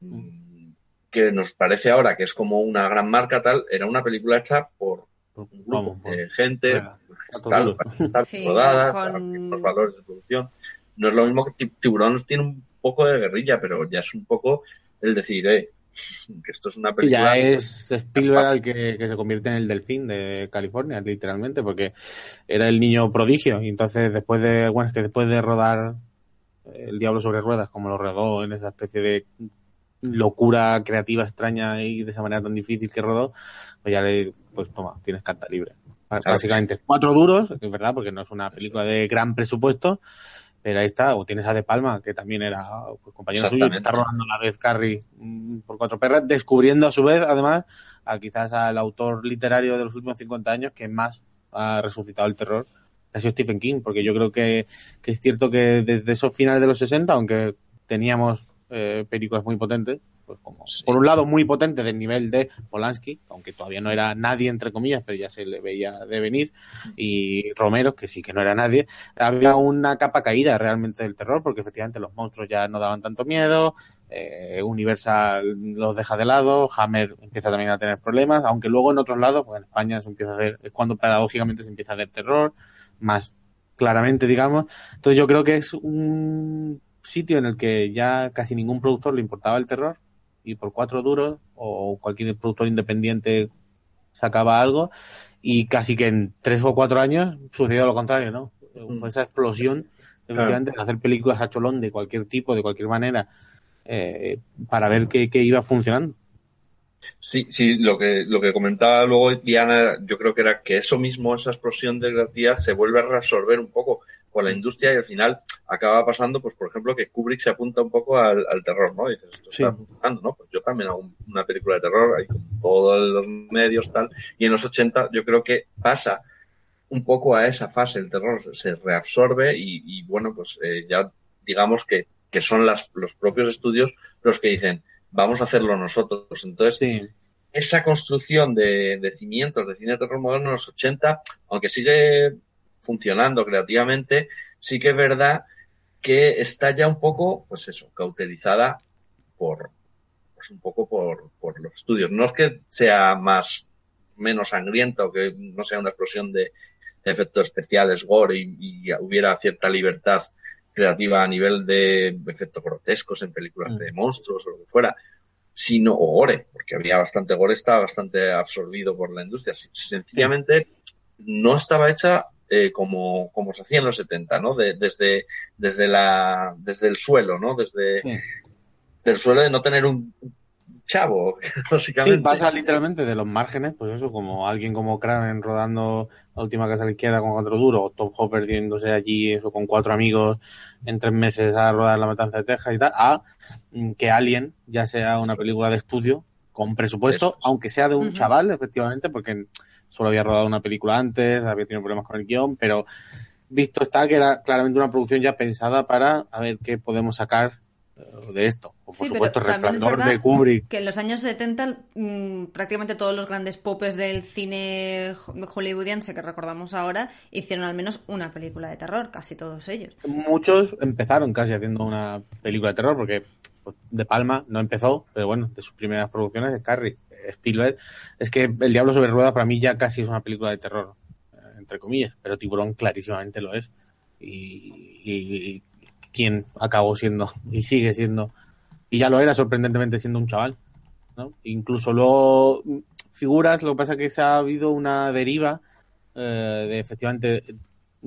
mm, que nos parece ahora que es como una gran marca tal, era una película hecha por un grupo Vamos, por- de gente, pues, duros. para estar Sí, rodadas, con- los valores de producción. No es lo mismo que Ti- Tiburón tiene un poco de guerrilla, pero ya es un poco el decir, eh, que esto es una Sí, película. ya es Spielberg el que, que se convierte en el delfín de California, literalmente, porque era el niño prodigio. Y entonces, después de, bueno, es que después de rodar El Diablo sobre Ruedas, como lo rodó en esa especie de locura creativa extraña y de esa manera tan difícil que rodó, pues ya le, pues toma, tienes carta libre. Básicamente, cuatro duros, es verdad, porque no es una película de gran presupuesto, pero ahí está, o tienes a De Palma, que también era pues, compañero suyo, que está rodando a la vez Carrie mm, por cuatro perras, descubriendo a su vez, además, a quizás al autor literario de los últimos 50 años que más ha resucitado el terror, que ha sido Stephen King, porque yo creo que, que es cierto que desde esos finales de los 60, aunque teníamos eh, películas muy potentes, pues como, Sí. por un lado muy potente del nivel de Polanski, aunque todavía no era nadie entre comillas, pero ya se le veía de venir, y Romero, que sí que no era nadie, había una capa caída realmente del terror, porque efectivamente los monstruos ya no daban tanto miedo, eh, Universal los deja de lado, Hammer empieza también a tener problemas, aunque luego en otros lados, pues en España se empieza a hacer, es cuando paradójicamente se empieza a hacer terror, más claramente, digamos. Entonces yo creo que es un sitio en el que ya casi ningún productor le importaba el terror y por cuatro duros o cualquier productor independiente sacaba algo y casi que en tres o cuatro años sucedió lo contrario, ¿no? Fue esa explosión efectivamente de hacer películas a cholón de cualquier tipo, de cualquier manera, eh, para ver qué, qué iba funcionando. Sí, sí, lo que, lo que comentaba luego Diana, yo creo que era que eso mismo, esa explosión de creatividad, se vuelve a resolver un poco con la industria y al final acaba pasando, pues por ejemplo, que Kubrick se apunta un poco al, al terror, ¿no? Y dices, esto Sí. está funcionando, ¿no? Pues yo también hago un- una película de terror ahí con todos los medios, tal. Y en los 80 yo creo que pasa un poco a esa fase, el terror se reabsorbe y, y, bueno, pues eh, ya digamos que, que son las, los propios estudios los que dicen, vamos a hacerlo nosotros. Entonces, Sí, esa construcción de, de cimientos de cine de terror moderno en los 80, aunque sigue funcionando creativamente, sí que es verdad que está ya un poco, pues eso, cauterizada por, pues un poco por, por los estudios. No es que sea más, menos sangriento, que no sea una explosión de efectos especiales, gore y, y hubiera cierta libertad creativa a nivel de efectos grotescos en películas Mm. de monstruos o lo que fuera, sino, o gore, porque había bastante gore, estaba bastante absorbido por la industria. Sencillamente no estaba hecha eh, como, como se hacía en los 70, ¿no? De- desde, desde, la, desde el suelo, ¿no? Desde Sí. el suelo de no tener un chavo, Sí, básicamente. pasa literalmente de los márgenes, pues eso, como alguien como Kraven rodando la última casa a la izquierda con cuatro duro, o Top Hopper yéndose allí eso con cuatro amigos en tres meses a rodar la matanza de Texas y tal, a que Alien ya sea una película de estudio con presupuesto, es. aunque sea de un chaval, efectivamente, porque solo había rodado una película antes, había tenido problemas con el guion, pero visto está que era claramente una producción ya pensada para a ver qué podemos sacar eh, de esto. O por Sí, supuesto, Resplandor de Kubrick. Que en los años 70 mm, prácticamente todos los grandes popes del cine ho- hollywoodiense que recordamos ahora hicieron al menos una película de terror, casi todos ellos. Muchos empezaron casi haciendo una película de terror, porque pues, De Palma no empezó, pero bueno, de sus primeras producciones es Carrie. Spielberg, es que El Diablo sobre Ruedas para mí ya casi es una película de terror, eh, entre comillas, pero Tiburón clarísimamente lo es. Y, quien acabó siendo y sigue siendo, y ya lo era sorprendentemente siendo un chaval. ¿no? Incluso luego mm, figuras, lo que pasa es que se ha habido una deriva eh, de efectivamente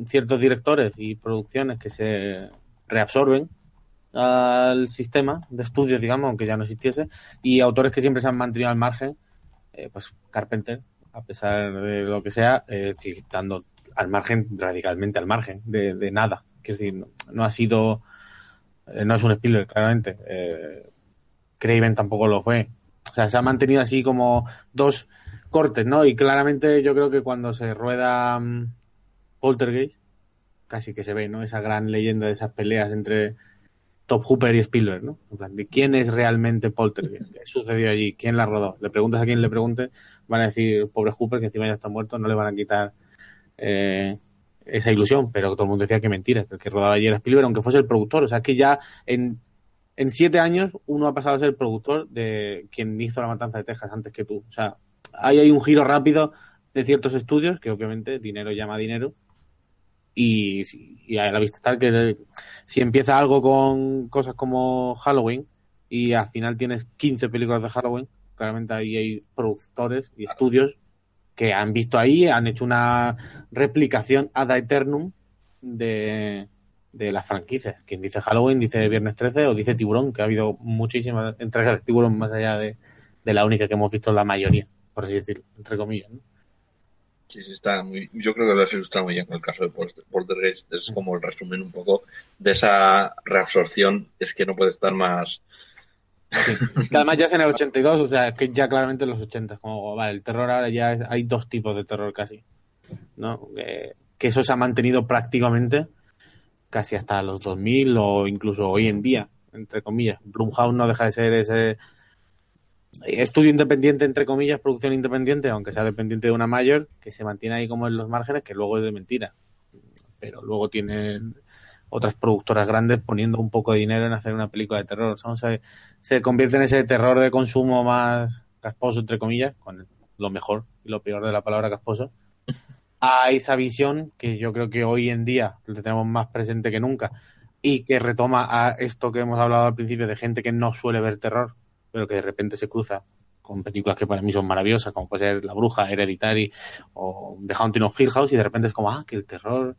ciertos directores y producciones que se reabsorben al sistema de estudios, digamos, aunque ya no existiese, y autores que siempre se han mantenido al margen, eh, pues Carpenter, a pesar de lo que sea, eh, sigue estando al margen, radicalmente al margen de, nada. Quiero decir, no, ha sido, eh, no es un Spielberg, claramente. Eh, Craven tampoco lo fue. O sea, se ha mantenido así como dos cortes, ¿no? Y claramente yo creo que cuando se rueda mm, Poltergeist, casi que se ve, ¿no? Esa gran leyenda de esas peleas entre Top Hooper y Spielberg, ¿no? En plan, de quién es realmente Poltergeist, qué sucedió allí, quién la rodó. Le preguntas a quien le pregunte, van a decir, pobre Hooper, que encima ya está muerto, no le van a quitar eh, esa ilusión, pero todo el mundo decía que mentira, que el que rodaba allí era Spielberg, aunque fuese el productor. O sea, que ya en, en siete años uno ha pasado a ser el productor de quien hizo la matanza de Texas antes que tú. O sea, ahí hay un giro rápido de ciertos estudios, que obviamente dinero llama dinero, y, y a la vista está que si empieza algo con cosas como Halloween y al final tienes 15 películas de Halloween, claramente ahí hay productores y estudios que han visto ahí, han hecho una replicación ad eternum de, de las franquicias. Quien dice Halloween dice Viernes 13 o dice Tiburón, que ha habido muchísimas entregas de Tiburón más allá de, de la única que hemos visto la mayoría, por así decirlo, entre comillas. ¿no? Sí, sí, está muy, yo creo que lo has ilustrado muy bien con el caso de Polter- Poltergeist. Es como el resumen un poco de esa reabsorción. Es que no puede estar más. Que además ya es en el 82, o sea, que ya claramente en los 80, como, vale, el terror ahora ya es- hay dos tipos de terror casi, ¿no? Que, que eso se ha mantenido prácticamente casi hasta los 2000 o incluso hoy en día, entre comillas. Blumhouse no deja de ser ese estudio independiente, entre comillas, producción independiente, aunque sea dependiente de una mayor, que se mantiene ahí como en los márgenes, que luego es de mentira. Pero luego tienen otras productoras grandes poniendo un poco de dinero en hacer una película de terror. Se, se convierte en ese terror de consumo más casposo, entre comillas, con lo mejor y lo peor de la palabra casposo, a esa visión que yo creo que hoy en día la tenemos más presente que nunca y que retoma a esto que hemos hablado al principio de gente que no suele ver terror, pero que de repente se cruza con películas que para mí son maravillosas, como puede ser La Bruja, Hereditary o The Haunting of Hill House, y de repente es como, ah, que el terror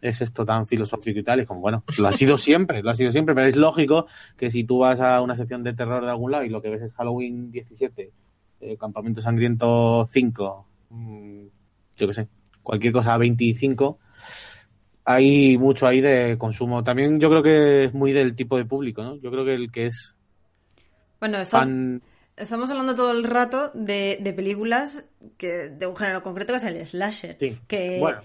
es esto tan filosófico y tal, y como, bueno, lo ha sido siempre, lo ha sido siempre, pero es lógico que si tú vas a una sección de terror de algún lado y lo que ves es Halloween 17, eh, Campamento Sangriento 5, mm, yo qué sé, cualquier cosa 25, hay mucho ahí de consumo. También yo creo que es muy del tipo de público, ¿no? Yo creo que el que es Bueno, estás, estamos hablando todo el rato de, de películas que de un género concreto que es el slasher. Sí, Que, bueno.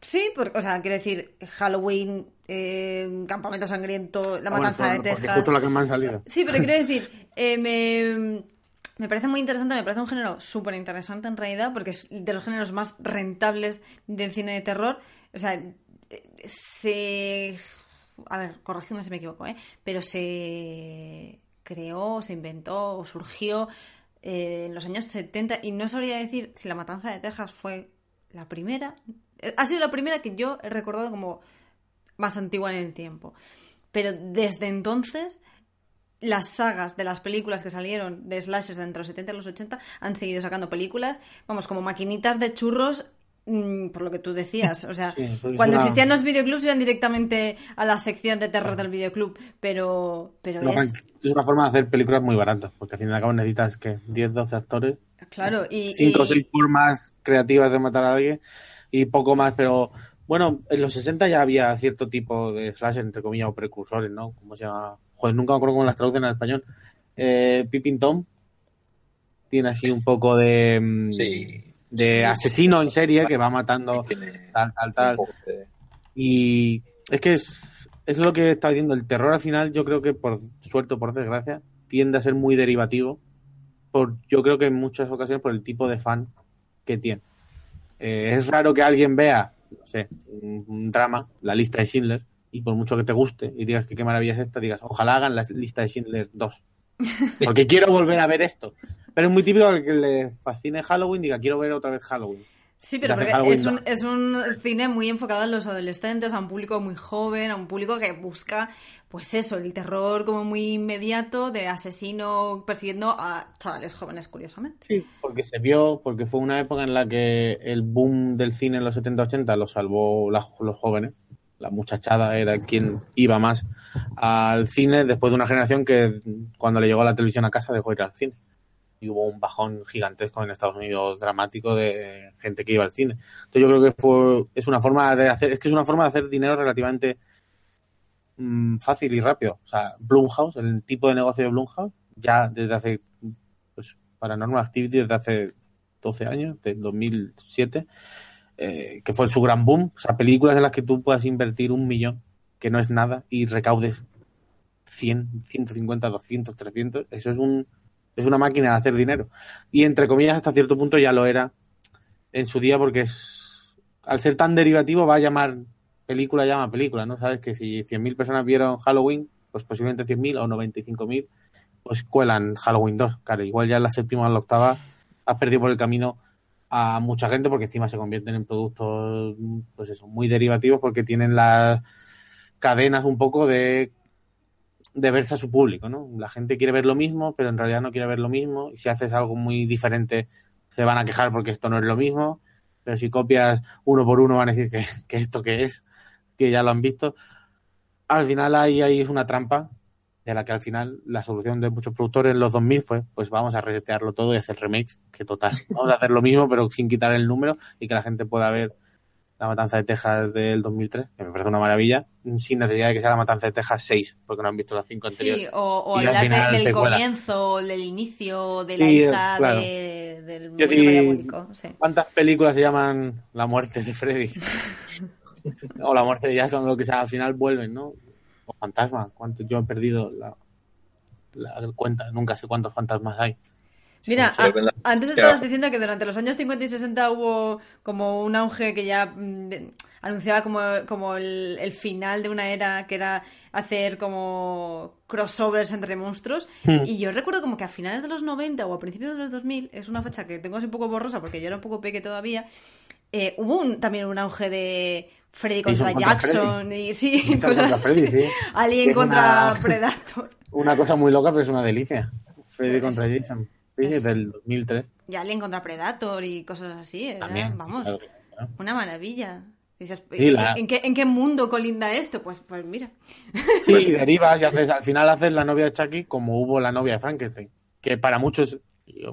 Sí, porque, o sea, quiero decir, Halloween, eh, Campamento Sangriento, La Ah, bueno, Matanza por- de Texas. justo la que salido. Sí, pero quiero decir, eh, me- Me parece muy interesante, me parece un género súper interesante en realidad, porque es de los géneros más rentables del cine de terror. O sea, se... A ver, corrígeme si me equivoco, ¿eh? Pero se creó, se inventó o surgió eh, en los años 70 y no sabría decir si La Matanza de Texas fue la primera. Eh, Ha sido la primera que yo he recordado como más antigua en el tiempo. Pero desde entonces las sagas de las películas que salieron de slashers entre los 70 y los 80 han seguido sacando películas, vamos, como maquinitas de churros, mm, por lo que tú decías. O sea, Sí, cuando una- existían los videoclubs iban directamente a la sección de terror del videoclub, pero, pero No, es... es una forma de hacer películas muy baratas, porque al fin y al cabo necesitas que 10, 12 actores, Claro, y... 5 o y- 6 formas creativas de matar a alguien y poco más, pero bueno, en los 60 ya había cierto tipo de slasher, entre comillas, o precursores, ¿no? ¿Cómo se llama? Joder, nunca me acuerdo cómo las traducen al español. Eh, Pippin Tom tiene así un poco de, mm, Sí. De asesino en serie que va matando tal, tal, tal. Y es que es, es lo que está diciendo. El terror al final, yo creo que por suerte o por desgracia, tiende a ser muy derivativo. Por, yo creo que en muchas ocasiones por el tipo de fan que tiene. Eh, es raro que alguien vea, no sé, un, un drama, la lista de Schindler, y por mucho que te guste y digas que qué maravilla es esta, digas, ojalá hagan la lista de Schindler 2. Porque quiero volver a ver esto. Pero es muy típico que le fascine Halloween, diga, quiero ver otra vez Halloween. Sí, pero porque es un, es un cine muy enfocado en los adolescentes, a un público muy joven, a un público que busca, pues eso, el terror como muy inmediato de asesino persiguiendo a chavales jóvenes, curiosamente. Sí, porque se vio, porque fue una época en la que el boom del cine en los 70-80 lo salvó la- los jóvenes. La muchachada era quien iba más al cine después de una generación que cuando le llegó la televisión a casa dejó de ir al cine. Y hubo un bajón gigantesco en Estados Unidos dramático de gente que iba al cine. Entonces yo creo que fue, es una forma de hacer, es que es una forma de hacer dinero relativamente mm, fácil y rápido. O sea, Blumhouse, el tipo de negocio de Blumhouse, ya desde hace pues, Paranormal Activity desde hace 12 años, de 2007, eh, que fue su gran boom. O sea, películas en las que tú puedas invertir un millón, que no es nada, y recaudes 100, 150, 200, 300. Eso es, un, es una máquina de hacer dinero. Y entre comillas, hasta cierto punto ya lo era en su día, porque es al ser tan derivativo va a llamar película, llama película, ¿no? Sabes que si 100.000 personas vieron Halloween, pues posiblemente 100.000 o 95.000 pues cuelan Halloween 2. Claro, igual ya en la séptima o la octava has perdido por el camino a mucha gente porque encima se convierten en productos pues eso, muy derivativos porque tienen las cadenas un poco de de verse a su público, ¿no? La gente quiere ver lo mismo, pero en realidad no quiere ver lo mismo y si haces algo muy diferente se van a quejar porque esto no es lo mismo, pero si copias uno por uno van a decir que, que esto que es, que ya lo han visto. Al final ahí, ahí es una trampa de la que al final la solución de muchos productores en los 2000 fue, pues vamos a resetearlo todo y hacer remakes, que total, vamos a hacer lo mismo pero sin quitar el número y que la gente pueda ver La Matanza de Texas del 2003, que me parece una maravilla, sin necesidad de que sea La Matanza de Texas 6, porque no han visto las 5 Sí, anteriores. o, o al hablar final del comienzo, del inicio, de la Sí, hija claro. de- del sí- diabólico. Sí. ¿Cuántas películas se llaman La muerte de Freddy? o La muerte de Jason, lo que sea, al final vuelven, ¿no? O Fantasma, ¿cuánto? yo he perdido la, la cuenta, nunca sé cuántos fantasmas hay. Mira, Sí, se a- ven la- antes estabas diciendo que durante los años 50 y 60 hubo como un auge que ya mm, de- anunciaba como, como el, el final de una era que era hacer como crossovers entre monstruos. Hmm. Y yo recuerdo como que a finales de los 90 o a principios de los 2000, es una fecha que tengo así un poco borrosa porque yo era un poco peque todavía, eh, hubo un- también un auge de Freddy contra Jason contra Jackson y sí, Jason cosas contra Freddy, sí. Alien Es contra una- Predator. Una cosa muy loca, pero es una delicia. Freddy Eso. contra Jason. Sí, Eso. del 2003. Y Alien contra Predator y cosas así. era- También. vamos. claro, claro. Una maravilla. Dices, Sí, ¿en, la- qué, en qué mundo colinda esto? Pues, pues mira. Sí, y derivas y haces, al final haces la novia de Chucky como hubo la novia de Frankenstein. Que para muchos,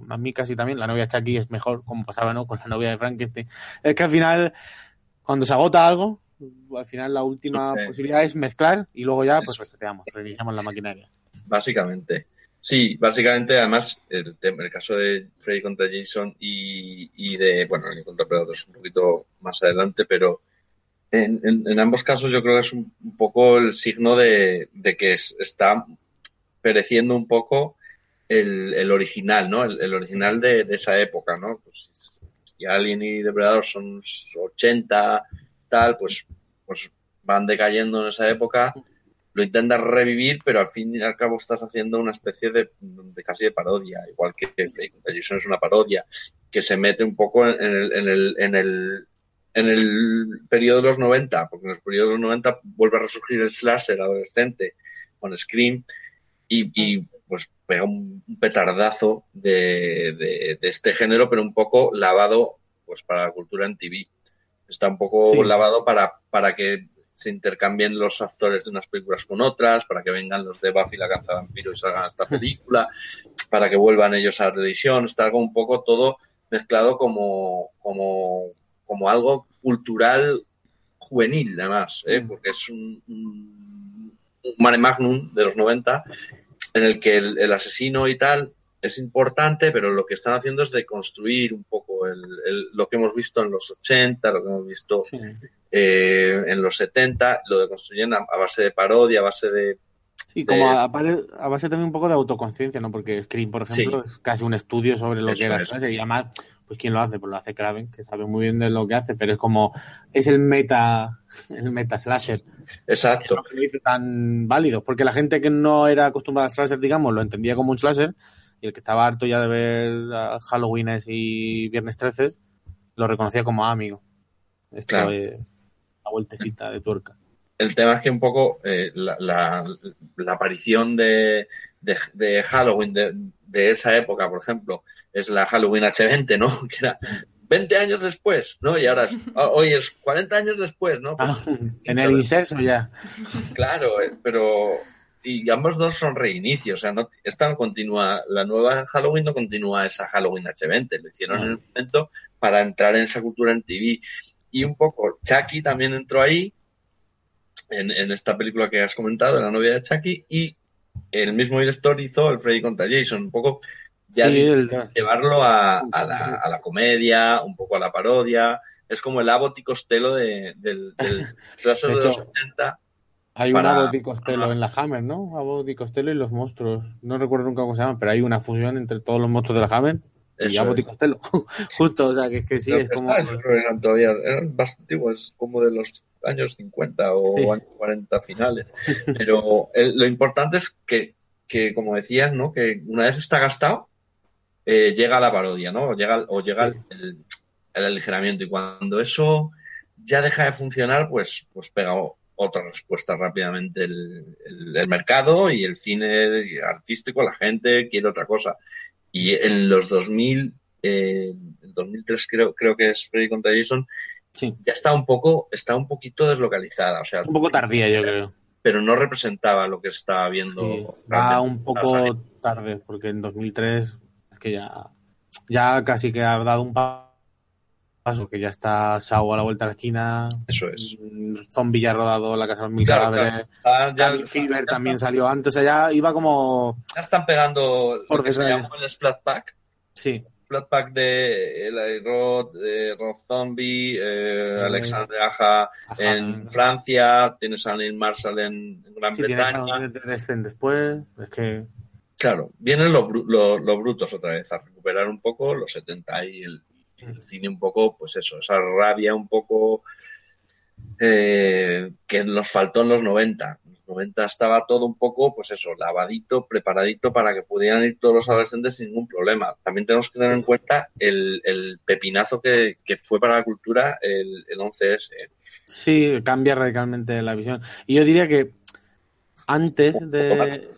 a mí casi también, la novia de Chucky es mejor, como pasaba, ¿no? Con la novia de Frankenstein. Es que al final, cuando se agota algo, al final la última Sí. posibilidad es mezclar y luego ya, pues reseteamos, reiniciamos la maquinaria. Básicamente. Sí, básicamente, además, el, tema- el caso de Freddy contra Jason y, y de, bueno, Alien contra Predator es un poquito más adelante, pero en, en- en ambos casos yo creo que es un, un poco el signo de, de que es- está pereciendo un poco el, el original, ¿no? El, el original de, de esa época, ¿no? Pues si Alien y Depredador son 80, tal, pues, pues van decayendo en esa época, lo intentas revivir, pero al fin y al cabo estás haciendo una especie de, de casi de parodia, igual que Jason es una parodia, que se mete un poco en el, en el, en el, en el periodo de los 90, porque en el periodo de los 90 vuelve a resurgir el slasher adolescente con Scream y, y pues pega un, petardazo de, de, de este género, pero un poco lavado pues para la cultura en TV. Está un poco Sí. lavado para, para que se intercambien los actores de unas películas con otras, para que vengan los de Buffy la caza vampiro y salgan a esta película, para que vuelvan ellos a la televisión. Está algo un poco todo mezclado como, como, como algo cultural juvenil, además, ¿eh? Mm. porque es un, un, un mare magnum de los 90 en el que el, el asesino y tal es importante, pero lo que están haciendo es deconstruir un poco el, el- lo que hemos visto en los 80, lo que hemos visto Sí. eh, en los 70, lo deconstruyen a, a base de parodia, a base de... Sí, como a, base también un poco de autoconciencia, ¿no? Porque Scream, por ejemplo, es casi un estudio sobre lo Eso que era es. slasher y además, pues ¿quién lo hace? Pues lo hace Kraven, que sabe muy bien de lo que hace, pero es como, es el meta, el meta slasher, que Exacto, no lo tan válido, porque la gente que no era acostumbrada a slasher, digamos, lo entendía como un slasher, y el que estaba harto ya de ver a Halloween y Viernes 13, lo reconocía como ah, amigo. Esto Claro. es la vueltecita de tuerca. el tema es que un poco eh, la, la- la aparición de, de, de Halloween de, de esa época, por ejemplo, es la Halloween H20, ¿no? Que era 20 años después, ¿no? Y ahora es, ah, hoy es 40 años después, ¿no? Pues, Ah, en el inserso ya. Claro, eh, pero y ambos dos son reinicios, o sea, no, esta no continúa, la nueva Halloween no continúa esa Halloween H20, lo hicieron en el momento para entrar en esa cultura en TV. Y un poco, Chucky también entró ahí, en, en esta película que has comentado, La novia de Chucky, y el mismo director hizo el Freddy contra Jason, un poco ya Sí, de- el- llevarlo a, a la, a la comedia, un poco a la parodia, es como el Abbott y Costello de, del, de los hecho, 80. Hay para- un Abbott y Costello en la Hammer, ¿no? Abbott y Costello y los monstruos. No recuerdo nunca cómo se llaman, pero hay una fusión entre todos los monstruos de la Hammer y Abbott y. Costello. Justo, o sea, que es que sí, es que como... está, yo creo que eran todavía, eran bastante antiguos, como de los años 50 o Sí. años 40 finales. Pero el- lo importante es que, que, como decías, ¿no? Que una vez está gastado, eh, llega la parodia, ¿no? O llega, o llega Sí. el, el aligeramiento. Y cuando eso ya deja de funcionar, pues, pues pega otra respuesta rápidamente el, el- el mercado y el cine artístico, la gente quiere otra cosa. Y en los 2000, eh, en 2003 creo, creo que es Freddy contra Jason, Sí, ya está un poco, está un poquito deslocalizada, o sea, un poco tardía, yo creo. pero no representaba lo que estaba viendo. Sí, va un poco tarde, porque en 2003 es que ya, ya casi que ha dado un pa- paso, que ya está Sao a la vuelta de la esquina, Eso es. Zombie ya ha rodado La Casa de los Mil Claro, Cadáveres, Ah, ya, Cabin Fever ya también están- salió antes, o sea, ya iba como... ya están pegando lo que se llamó el Splat Pack. Sí, Splat Pack de Eli Roth, eh, Rob Zombie, eh, Eh, Alexandre Aja ajá. en Francia, tienes a Neil Marshall en, Gran Sí, Bretaña. que Descend después, es que... Claro, vienen los, bru- los, los brutos otra vez a recuperar un poco los 70 y el, el cine un poco, pues eso, esa rabia un poco eh, que nos faltó en los 90. En los 90 estaba todo un poco, pues eso, lavadito, preparadito para que pudieran ir todos los adolescentes sin ningún problema. También tenemos que tener en cuenta el, el pepinazo que, que fue para la cultura el, el 11S. Sí, cambia radicalmente la visión. Y yo diría que antes de,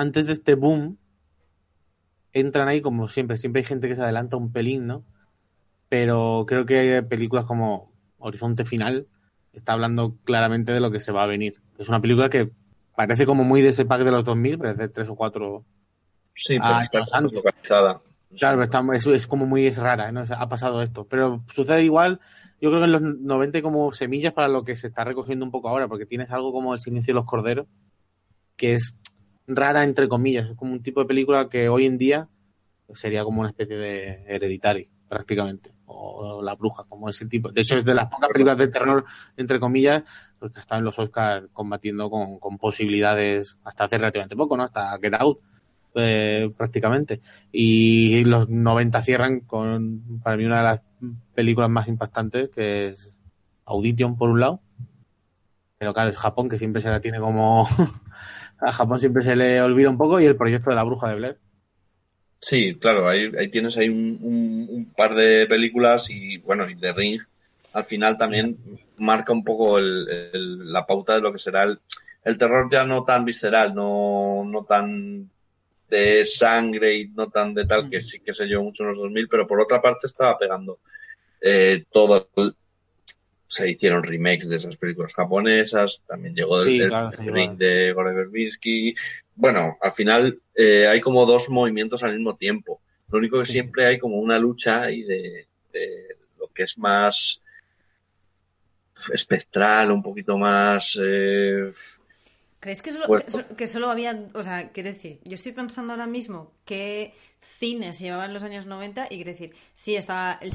antes de este boom, entran ahí como siempre. Siempre hay gente que se adelanta un pelín, ¿no? Pero creo que películas como Horizonte Final está hablando claramente de lo que se va a venir. Es una película que parece como muy de ese pack de los 2000, pero es de tres o cuatro. Sí, pero está Dios santo. localizada. Claro, está, es, es como muy es rara, ¿no? O sea, ha pasado esto. Pero sucede igual, yo creo que en los 90 hay como semillas para lo que se está recogiendo un poco ahora, porque tienes algo como El silencio de los corderos, que es rara entre comillas. Es como un tipo de película que hoy en día sería como una especie de hereditary, prácticamente. O La Bruja, como ese tipo. De hecho, es de las pocas películas de terror, entre comillas, pues que están en los Oscars combatiendo con, con posibilidades hasta hace relativamente poco, ¿no? Hasta Get Out. eh, prácticamente. Y los 90 cierran con, para mí, una de las películas más impactantes, que es Audition, por un lado. Pero claro, es Japón, que siempre se la tiene como... a Japón siempre se le olvida un poco, y el proyecto de la bruja de Blair. Sí, claro, ahí, ahí tienes ahí un, un- un par de películas y bueno, y The Ring al final también marca un poco el- el- la pauta de lo que será el, el terror ya no tan visceral, no, no tan de sangre y no tan de tal, que sí que se llevó mucho en los 2000, pero por otra parte estaba pegando eh, todo. Se hicieron remakes de esas películas japonesas, también llegó el, Sí, el claro, remake de Gore Verbinski. Bueno, al final eh, hay como dos movimientos al mismo tiempo. Lo único que Sí. siempre hay como una lucha ahí de, de lo que es más espectral, un poquito más... eh, ¿Crees que solo, Pues- que, so- que solo había, o sea, quiero decir, yo estoy pensando ahora mismo qué cine se llevaba en los años 90 y quiero decir, sí, estaba el...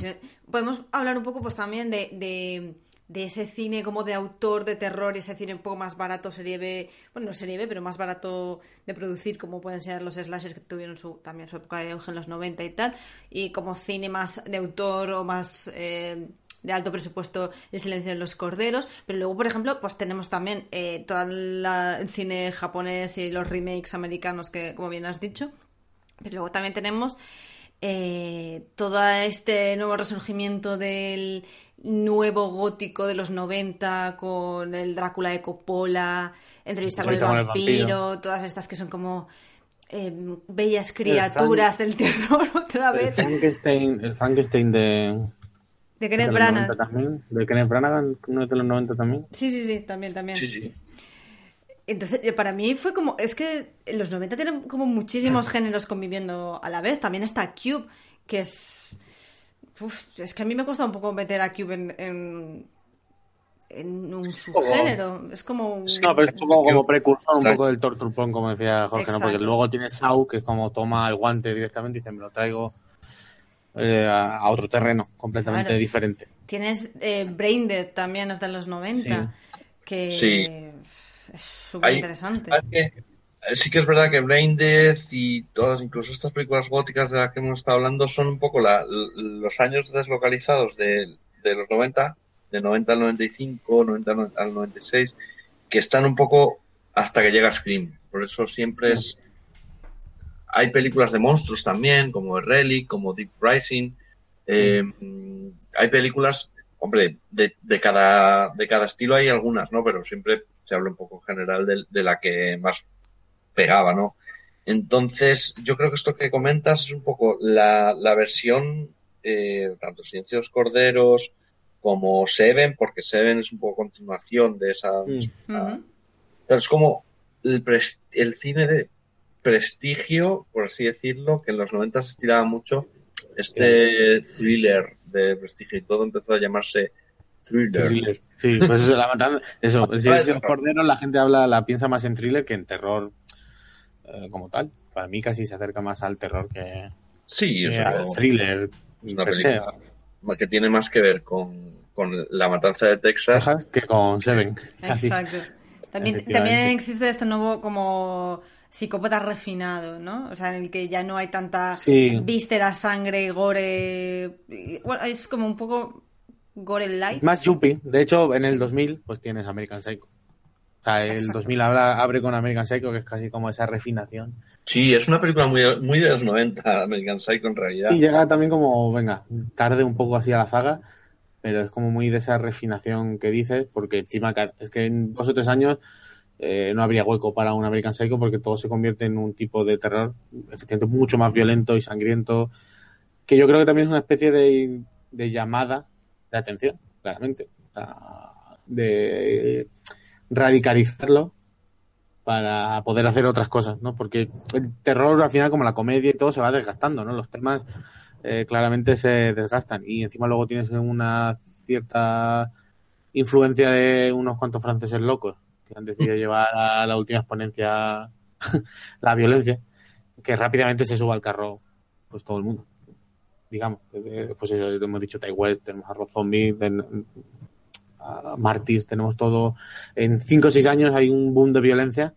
Podemos hablar un poco pues también de, de, de ese cine como de autor de terror, ese cine un poco más barato, serie B, bueno, no serie B, pero más barato de producir, como pueden ser los slashers que tuvieron su, también su época de auge en los 90 y tal, y como cine más de autor o más... eh, de alto presupuesto El silencio de los corderos, pero luego, por ejemplo, pues tenemos también eh, todo el cine japonés y los remakes americanos que, como bien has dicho, pero luego también tenemos eh, todo este nuevo resurgimiento del nuevo gótico de los 90 con el Drácula de Coppola, Entrevista con el Entrevista con el vampiro, todas estas que son como eh, bellas criaturas del terror otra El Frankenstein, el Frankenstein de, de Kenneth Branagh. 90 también, de Kenneth Branagh, no es de los 90 también. Sí, sí, sí, también, también. sí, sí. Entonces, eh, para mí fue como, es que en los 90 tienen como muchísimos géneros conviviendo a la vez. También está Cube, que es... uf, es que a mí me cuesta un poco meter a Cube en, en, en un subgénero. Es como... un- No, pero es como, como precursor un poco del torture porn, como decía Jorge, ¿no? Porque luego tiene Sau, que es como toma el guante directamente y dice, me lo traigo eh, a, a otro terreno completamente Claro. diferente. Tienes eh, Brain Dead también, es de los 90, que Sí. es súper interesante. hay que- sí que es verdad que Brain Death y todas, incluso estas películas góticas de las que hemos estado hablando, son un poco la- los años deslocalizados de, de los 90, de 90 al 95, 90 al no- al 96, que están un poco hasta que llega Scream. Por eso siempre es... Hay películas de monstruos también, como Relic, como Deep Rising. Eh, hay películas, hombre, de, de cada, de cada estilo hay algunas, ¿no? Pero siempre se habla un poco en general de la que más pegaba, ¿no? Entonces, yo creo que esto que comentas es un poco la, la versión, eh, tanto Silencio de los Corderos como Seven, porque Seven es un poco continuación de esa Mm. Es como el, el cine de prestigio, por así decirlo, que en los 90 se estiraba mucho. Este thriller de prestigio y todo empezó a llamarse thriller. Thriller. Sí, pues eso, la matanza, eso, el silencio de los terror. corderos, la gente habla, la piensa más en thriller que en terror eh, como tal. Para mí casi se acerca más al terror que, Sí, que es, al thriller. es una película que tiene más que ver con, con la matanza de Texas. Que con Seven. Casi. Exacto. También, también existe este nuevo como psicópata refinado, ¿no? O sea, en el que ya no hay tanta Sí. víscera, sangre, gore. Bueno, es como un poco gore light. Más yuppie. De hecho, en el 2000, pues tienes American Psycho. O sea, el Exacto. 2000 habla, abre con American Psycho, que es casi como esa refinación. Sí, es una película muy, muy de los 90, American Psycho en realidad. Y llega también como, venga, tarde un poco así a la zaga, pero es como muy de esa refinación que dices, porque encima, es que en dos o tres años eh, no habría hueco para un American Psycho porque todo se convierte en un tipo de terror, efectivamente, mucho más violento y sangriento, que yo creo que también es una especie de, de llamada de atención, claramente, O sea, de radicalizarlo para poder hacer otras cosas, ¿no? Porque el terror al final, como la comedia y todo, se va desgastando, ¿no? Los temas eh, claramente se desgastan y encima luego tienes una cierta influencia de unos cuantos franceses locos que han decidido llevar a la última exponencia la violencia, que rápidamente se suba al carro pues todo el mundo. Digamos, Eh, pues eso, hemos dicho Tai West, tenemos a Rob Zombie, ten- a Martis, tenemos todo. En 5 o 6 años hay un boom de violencia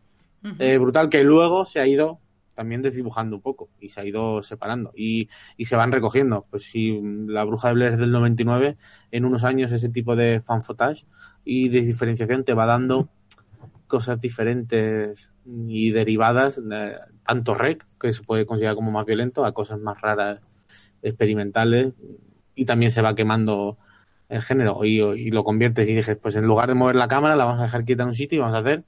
eh, brutal que luego se ha ido también desdibujando un poco y se ha ido separando y, y se van recogiendo. Pues si la bruja de Blair es del 99, en unos años ese tipo de fan footage y de diferenciación te va dando cosas diferentes y derivadas, de, tanto rec, que se puede considerar como más violento, a cosas más raras, experimentales, y también se va quemando el género y, lo conviertes y dices, pues en lugar de mover la cámara, la vamos a dejar quieta en un sitio y vamos a hacer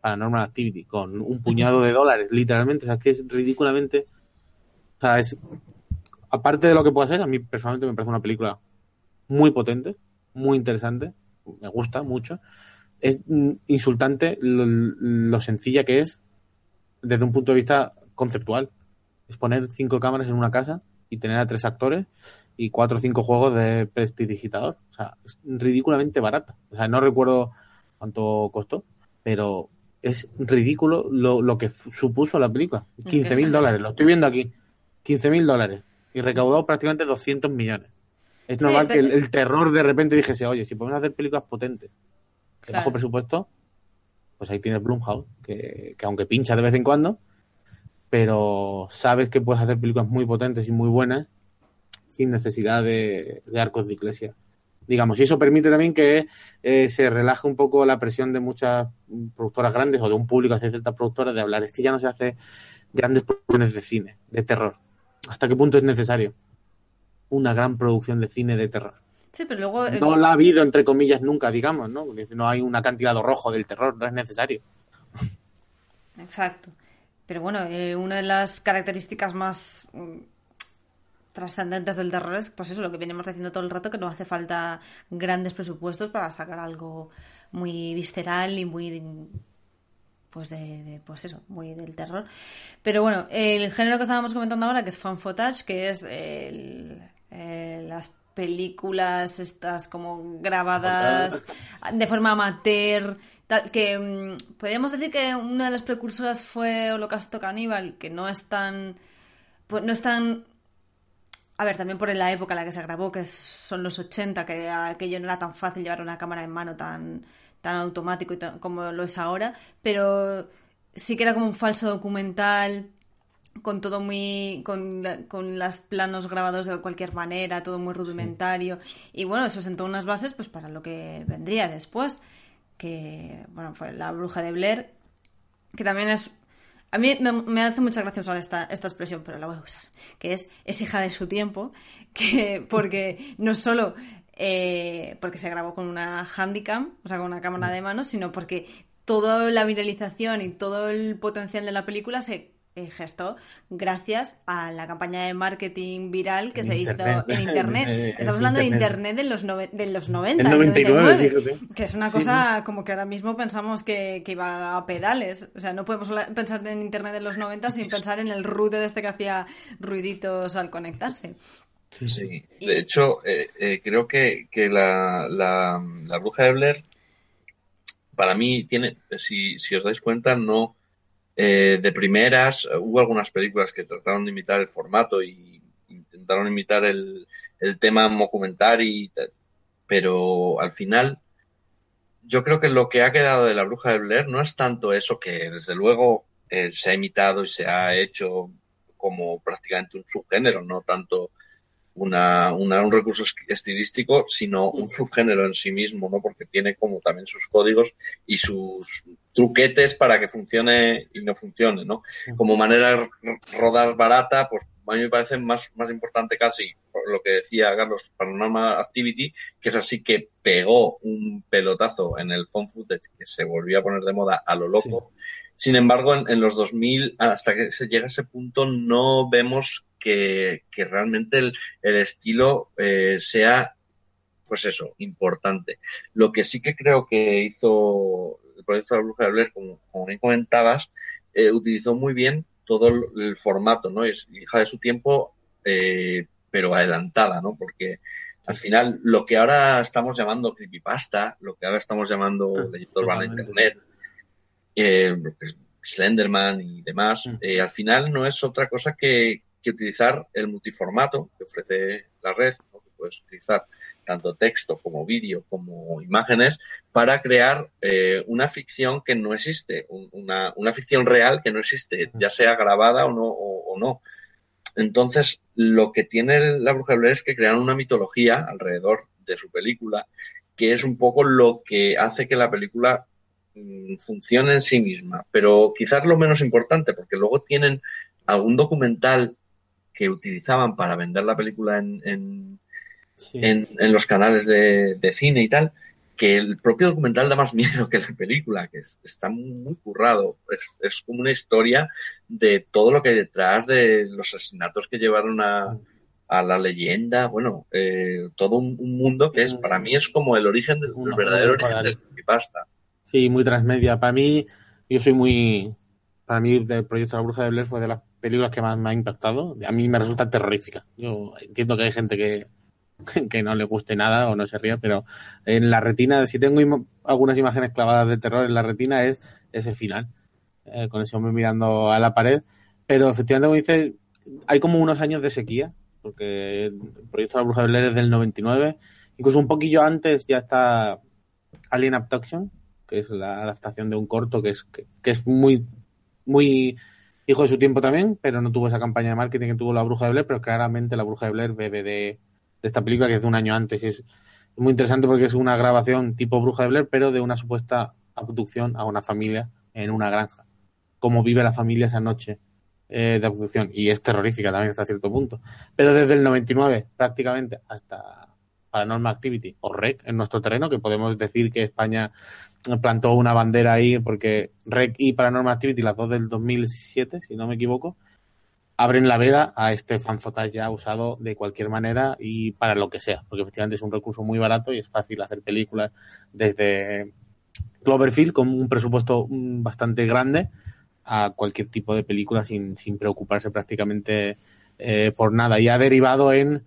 Paranormal Activity con un puñado de dólares, literalmente. O sea, que es ridículamente. O sea, es. Aparte de lo que pueda ser, a mí personalmente me parece una película muy potente, muy interesante, me gusta mucho. Es insultante lo sencilla que es desde un punto de vista conceptual. Es poner cinco cámaras en una casa y tener a tres actores y cuatro o cinco juegos de prestidigitador. O sea, es ridículamente barata. O sea, no recuerdo cuánto costó, pero es ridículo lo, lo que supuso la película. 15 mil dólares, lo estoy viendo aquí. 15 mil dólares. Y recaudó prácticamente 200 millones. Es Sí, normal que el terror de repente dijese, oye, si podemos hacer películas potentes de Claro. bajo presupuesto, pues ahí tienes Blumhouse, que, que aunque pincha de vez en cuando, pero sabes que puedes hacer películas muy potentes y muy buenas sin necesidad de, de arcos de iglesia. Digamos, y eso permite también que eh, se relaje un poco la presión de muchas productoras grandes o de un público hacia ciertas productoras de hablar. Es que ya no se hace grandes producciones de cine, de terror. ¿Hasta qué punto es necesario una gran producción de cine de terror? Sí, pero luego. eh, No la ha habido, entre comillas, nunca, digamos, ¿no? Porque no hay un acantilado rojo del terror, no es necesario. Exacto. Pero bueno, eh, una de las características más mm, trascendentes del terror es, pues eso, lo que venimos diciendo todo el rato, que no hace falta grandes presupuestos para sacar algo muy visceral y muy, pues de, de- pues eso, muy del terror. Pero bueno, el género que estábamos comentando ahora, que es fan footage, que es el- eh, las películas estas como grabadas de forma amateur, que mm, podríamos decir que una de las precursoras fue Holocausto Caníbal, que no es tan, pues no es tan a ver, también por la época en la que se grabó, que son los 80, que aquello no era tan fácil llevar una cámara en mano tan, tan automático y tan- como lo es ahora, pero sí que era como un falso documental con todo muy con, con los planos grabados de cualquier manera, todo muy rudimentario y bueno, eso sentó unas bases pues para lo que vendría después, que bueno, fue La bruja de Blair, que también es a mí me, me hace mucha gracia usar esta, esta expresión, pero la voy a usar, que es, es hija de su tiempo, que porque no solo eh, porque se grabó con una handicam, o sea, con una cámara de mano, sino porque toda la viralización y todo el potencial de la película se gestó gracias a la campaña de marketing viral que En se Internet. hizo en Internet. Eh, Estamos es hablando de Internet. De los, nove- de los 90, El del 99, 99, fíjate. que es una Sí, cosa como que ahora mismo pensamos que, que iba a pedales. O sea, no podemos pensar en Internet de los 90 sin pensar en el router este que hacía ruiditos al conectarse. Sí, Y- de hecho, eh, eh, creo que, que la, la, la bruja de Blair, para mí, tiene, si, si os dais cuenta, no. Eh, de primeras, eh, hubo algunas películas que trataron de imitar el formato y intentaron imitar el, el tema tal, pero al final, yo creo que lo que ha quedado de la bruja de Blair no es tanto eso que, desde luego, eh, se ha imitado y se ha hecho como prácticamente un subgénero, no tanto una, una- un recurso es- estilístico, sino un subgénero en sí mismo, ¿no? Porque tiene como también sus códigos y sus truquetes para que funcione y no funcione, ¿no? Como manera de rodar barata, pues a mí me parece más, más importante casi por lo que decía Carlos, Paranormal Activity, que es así que pegó un pelotazo en el phone footage que se volvió a poner de moda a lo loco. Sin embargo, en, en los 2000, hasta que se llega a ese punto, no vemos que, que realmente el, el estilo eh, sea, pues eso, importante. Lo que sí que creo que hizo el proyecto de la Bruja de Blair, como, como bien comentabas, eh, utilizó muy bien todo el, el formato, ¿no? Es hija de su tiempo, eh, pero adelantada, ¿no? Porque al final, lo que ahora estamos llamando creepypasta, lo que ahora estamos llamando Ah, leyenda urbana internet, eh, lo que es Slenderman y demás, Mm. eh, al final no es otra cosa que, que utilizar el multiformato que ofrece la red, ¿no? que puedes utilizar tanto texto como vídeo como imágenes, para crear eh, una ficción que no existe, un- una, una ficción real que no existe, ya sea grabada o no. o- o no. Entonces, lo que tiene la Bruja Blair es que crearon una mitología alrededor de su película, que es un poco lo que hace que la película mm, funcione en sí misma. Pero quizás lo menos importante, porque luego tienen algún documental que utilizaban para vender la película en, en, Sí. en- en los canales de, de cine y tal, que el propio documental da más miedo que la película, que es- está muy currado. Es, es como una historia de todo lo que hay detrás de los asesinatos que llevaron a, a la leyenda, bueno, eh, todo un, un mundo que es, para mí es como el origen del, el verdadero origen del creepypasta. Sí, muy transmedia. Para mí, yo soy muy. Para mí, el proyecto La Bruja de Blair fue de las películas que más me ha impactado. A mí me resulta terrorífica. Yo entiendo que hay gente que, que no le guste nada o no se ría, pero en la retina, si tengo ima- algunas imágenes clavadas de terror en la retina, es ese final, eh, con ese hombre mirando a la pared. Pero efectivamente, como dices, hay como unos años de sequía, porque el proyecto La Bruja de Blair es del 99. Incluso un poquillo antes ya está Alien Abduction, que es la adaptación de un corto que es, que, que es muy, muy hijo de su tiempo también, pero no tuvo esa campaña de marketing que tuvo La Bruja de Blair, pero claramente La Bruja de Blair bebe de, de esta película que es de un año antes y es muy interesante porque es una grabación tipo Bruja de Blair, pero de una supuesta abducción a una familia en una granja. Cómo vive la familia esa noche eh, de abducción. Y es terrorífica también hasta cierto punto. Pero desde el 99 prácticamente hasta Paranormal Activity o REC en nuestro terreno, que podemos decir que España plantó una bandera ahí porque REC y Paranormal Activity, las dos del 2007, si no me equivoco, abren la veda a este fan footage ya usado de cualquier manera y para lo que sea, porque efectivamente es un recurso muy barato y es fácil hacer películas desde Cloverfield con un presupuesto mm, bastante grande a cualquier tipo de película sin, sin preocuparse prácticamente eh, por nada. Y ha derivado en,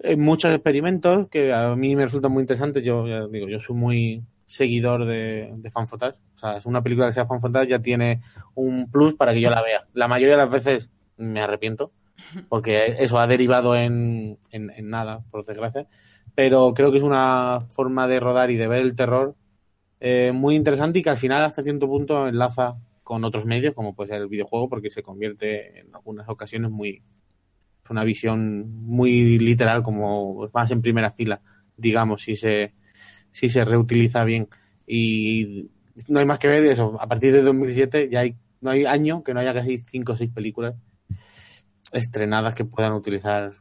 en muchos experimentos que a mí me resultan muy interesantes. Yo ya digo, yo soy muy seguidor de, de fan footage. O sea, es una película que sea fan footage ya tiene un plus para que yo la vea. La mayoría de las veces me arrepiento porque eso ha derivado en, en, nada, por desgracia. Pero creo que es una forma de rodar y de ver el terror eh, muy interesante y que al final hasta cierto punto enlaza con otros medios, como puede ser el videojuego, porque se convierte en algunas ocasiones muy una visión muy literal, como más en primera fila, digamos, si se si se reutiliza bien. Y no hay más que ver eso. A partir de 2007 ya hay no hay año que no haya casi cinco o seis películas estrenadas que puedan utilizar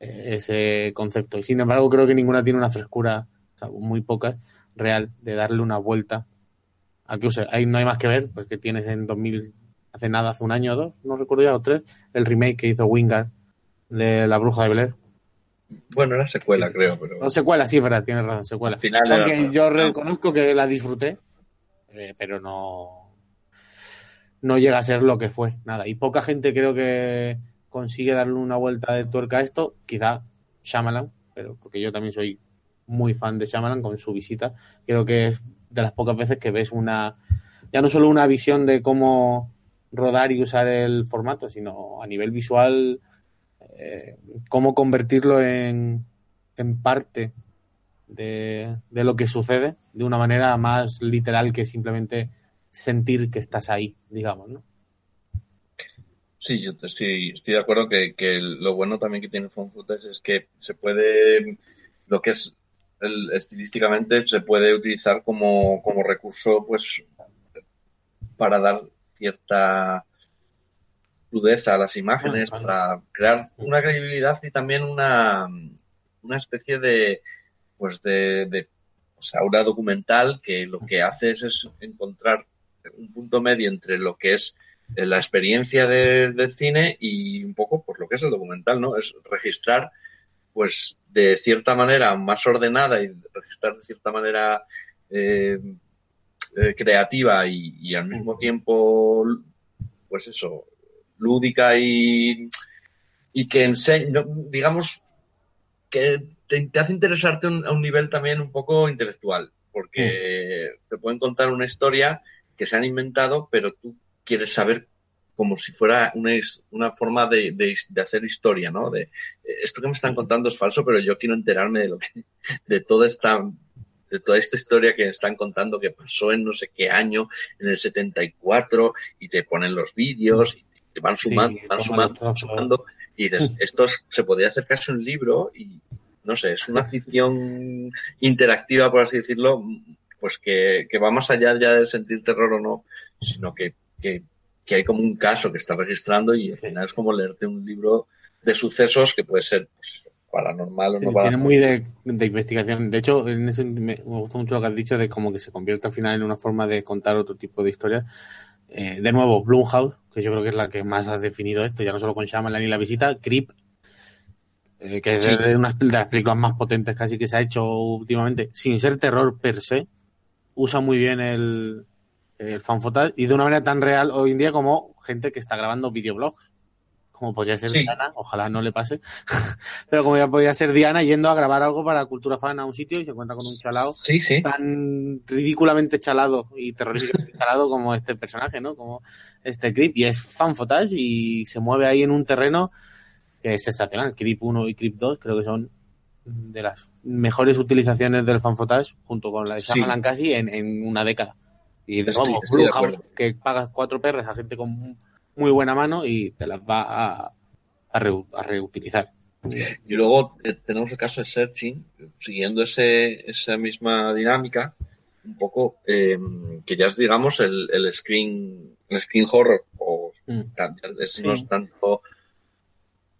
eh, ese concepto. Y sin embargo, creo que ninguna tiene una frescura, salvo muy pocas, real, de darle una vuelta a que use. Ahí no hay más que ver, porque tienes en 2000, hace nada, hace un año o dos, no recuerdo ya, o tres, el remake que hizo Wingard de La Bruja de Blair. Bueno, era secuela, creo, pero. No, secuela, sí, es verdad, tienes razón, secuela. Al final era- Aunque yo reconozco que la disfruté, eh, pero no, no llega a ser lo que fue, nada. Y poca gente creo que consigue darle una vuelta de tuerca a esto, quizá Shyamalan, pero porque yo también soy muy fan de Shyamalan con su visita. Creo que es de las pocas veces que ves una, ya no solo una visión de cómo rodar y usar el formato, sino a nivel visual, eh, cómo convertirlo en, en parte de, de lo que sucede de una manera más literal que simplemente sentir que estás ahí, digamos, ¿no? Sí, yo estoy, estoy de acuerdo que, que lo bueno también que tiene Found Footage es que se puede, lo que es estilísticamente, se puede utilizar como, como recurso, pues, para dar cierta crudeza a las imágenes, Ah, para crear una credibilidad y también una, una especie de, pues, de, de o sea, una documental que lo que hace es, es encontrar un punto medio entre lo que es eh, la experiencia de, del cine y un poco por lo que es el documental, ¿no? Es registrar, pues, de cierta manera más ordenada y registrar de cierta manera eh, eh, creativa y, y al mismo tiempo, pues eso, lúdica y, y que enseña, digamos, que te, te hace interesarte un- a un nivel también un poco intelectual, porque te pueden contar una historia que se han inventado, pero tú quieres saber como si fuera una, forma de, de his- de hacer historia, ¿no? De eh, esto que me están contando es falso, pero yo quiero enterarme de lo que, de toda esta, de toda esta historia que están contando que pasó en no sé qué año, en el 74, y te ponen los vídeos, y van Sí, sumando, van sumando, sumando, y dices, esto es- se podría hacer casi un libro, y no sé, es una ficción interactiva, por así decirlo, pues que, que va más allá ya de sentir terror o no, sino que, que, que hay como un caso que está registrando y al final es como leerte un libro de sucesos que puede ser pues, paranormal o Sí, no tiene paranormal. muy de, de investigación. De hecho, en ese, me, me gusta mucho lo que has dicho de como que se convierte al final en una forma de contar otro tipo de historias. Eh, de nuevo, Blumhouse, que yo creo que es la que más ha definido esto, ya no solo con Shyamalan y La Visita, Creep, eh, que es Sí. de, las películas más potentes casi que se ha hecho últimamente, sin ser terror per se, usa muy bien el, el fan y de una manera tan real hoy en día como gente que está grabando videoblogs. Como podría ser Sí. Diana, ojalá no le pase. Pero como ya podría ser Diana yendo a grabar algo para Cultura Fan a un sitio y se encuentra con un Sí, sí. tan ridículamente chalado y terroríficamente chalado como este personaje, ¿no? Como este Creep. Y es fan footage y se mueve ahí en un terreno que es sensacional. Creep 1 y Creep 2 creo que son de las mejores utilizaciones del fan footage junto con la de. Shyamalan casi en, en una década. Y de Blumhouse, acuerdo. que pagas cuatro perres a gente con muy buena mano y te las va a, a, reu- a reutilizar. Y luego eh, tenemos el caso de Searching, siguiendo ese, esa misma dinámica, un poco, eh, que ya es, digamos, el, el screen, el screen horror, o Mm. tan- es, Sí. no es tanto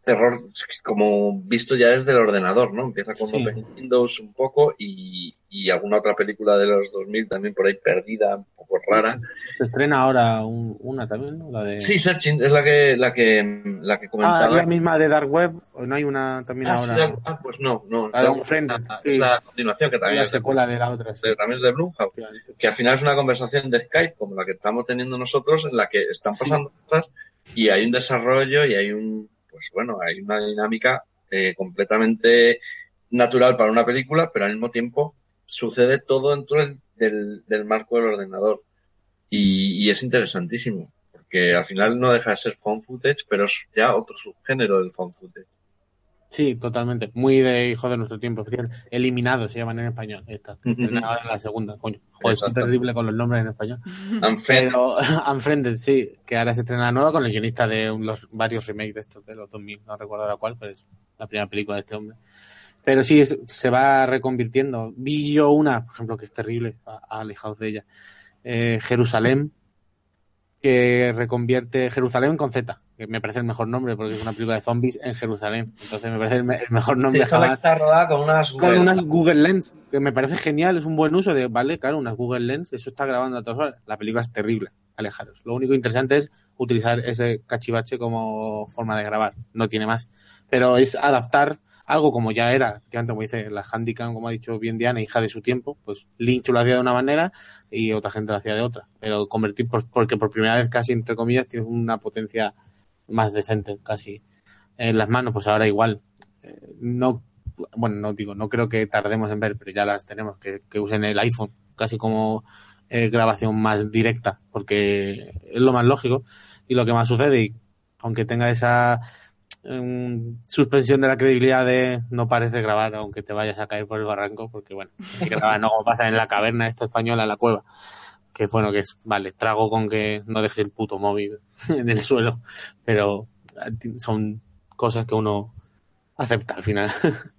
terror como visto ya desde el ordenador, ¿no? Empieza con Sí. Open Windows un poco y, y alguna otra película de los 2000 también por ahí perdida, un poco rara. Se estrena ahora un- una también, ¿no? La de... Sí, Searching es la que, la que, la que Ah, comentaba. la misma de Dark Web, no hay una también Ah, ahora. ah, pues no, no. La de no, Unfriended, es sí. la continuación que también la es secuela de la otra. también es de Blumhouse. Que al final es una conversación de Skype como la que estamos teniendo nosotros, en la que están pasando cosas y hay un desarrollo y hay un, pues bueno, hay una dinámica eh, completamente natural para una película, pero al mismo tiempo sucede todo dentro del, del, del marco del ordenador. Y, es interesantísimo, porque al final no deja de ser phone footage, pero es ya otro subgénero del phone footage. Sí, totalmente. Muy de hijo de nuestro tiempo. efectivamente. Eliminado se llaman en español. Esta. ahora la segunda, coño. Joder, es terrible con los nombres en español. Unfriended, Pero Unfriended, sí, que ahora se estrena la nueva con el guionista de los varios remakes de estos de los 2000. No recuerdo ahora cuál, pero es la primera película de este hombre. Pero sí, es- se va reconvirtiendo. Vi yo una, por ejemplo, que es terrible, a- alejados de ella. Eh, Jerusalén, que reconvierte Jerusalén con Z, que me parece el mejor nombre porque es una película de zombies en Jerusalén. Entonces me parece el, me- el mejor Sí, nombre que jamás. está rodada con unas Con unas Google Lens, que me parece genial, es un buen uso de, vale, claro, unas Google Lens, eso está grabando a todas horas. La película es terrible, alejaros. Lo único interesante es utilizar ese cachivache como forma de grabar, no tiene más. Pero es adaptar algo como ya era, efectivamente, como dice la Handicam, como ha dicho bien Diana, hija de su tiempo, pues Lynch lo hacía de una manera y otra gente lo hacía de otra. Pero convertir, por- porque por primera vez casi, entre comillas, tienes una potencia más decente casi en las manos, pues ahora igual. Eh, no bueno, no digo, no creo que tardemos en ver, pero ya las tenemos, que, que usen el iPhone casi como eh, grabación más directa, porque es lo más lógico y lo que más sucede, y aunque tenga esa em, suspensión de la credibilidad de no parece grabar, aunque te vayas a caer por el barranco, porque bueno, grabar, no como pasa en la caverna esta española, en la cueva, que bueno, que es, vale, trago con que no dejes el puto móvil en el suelo, pero eh, son cosas que uno acepta al final.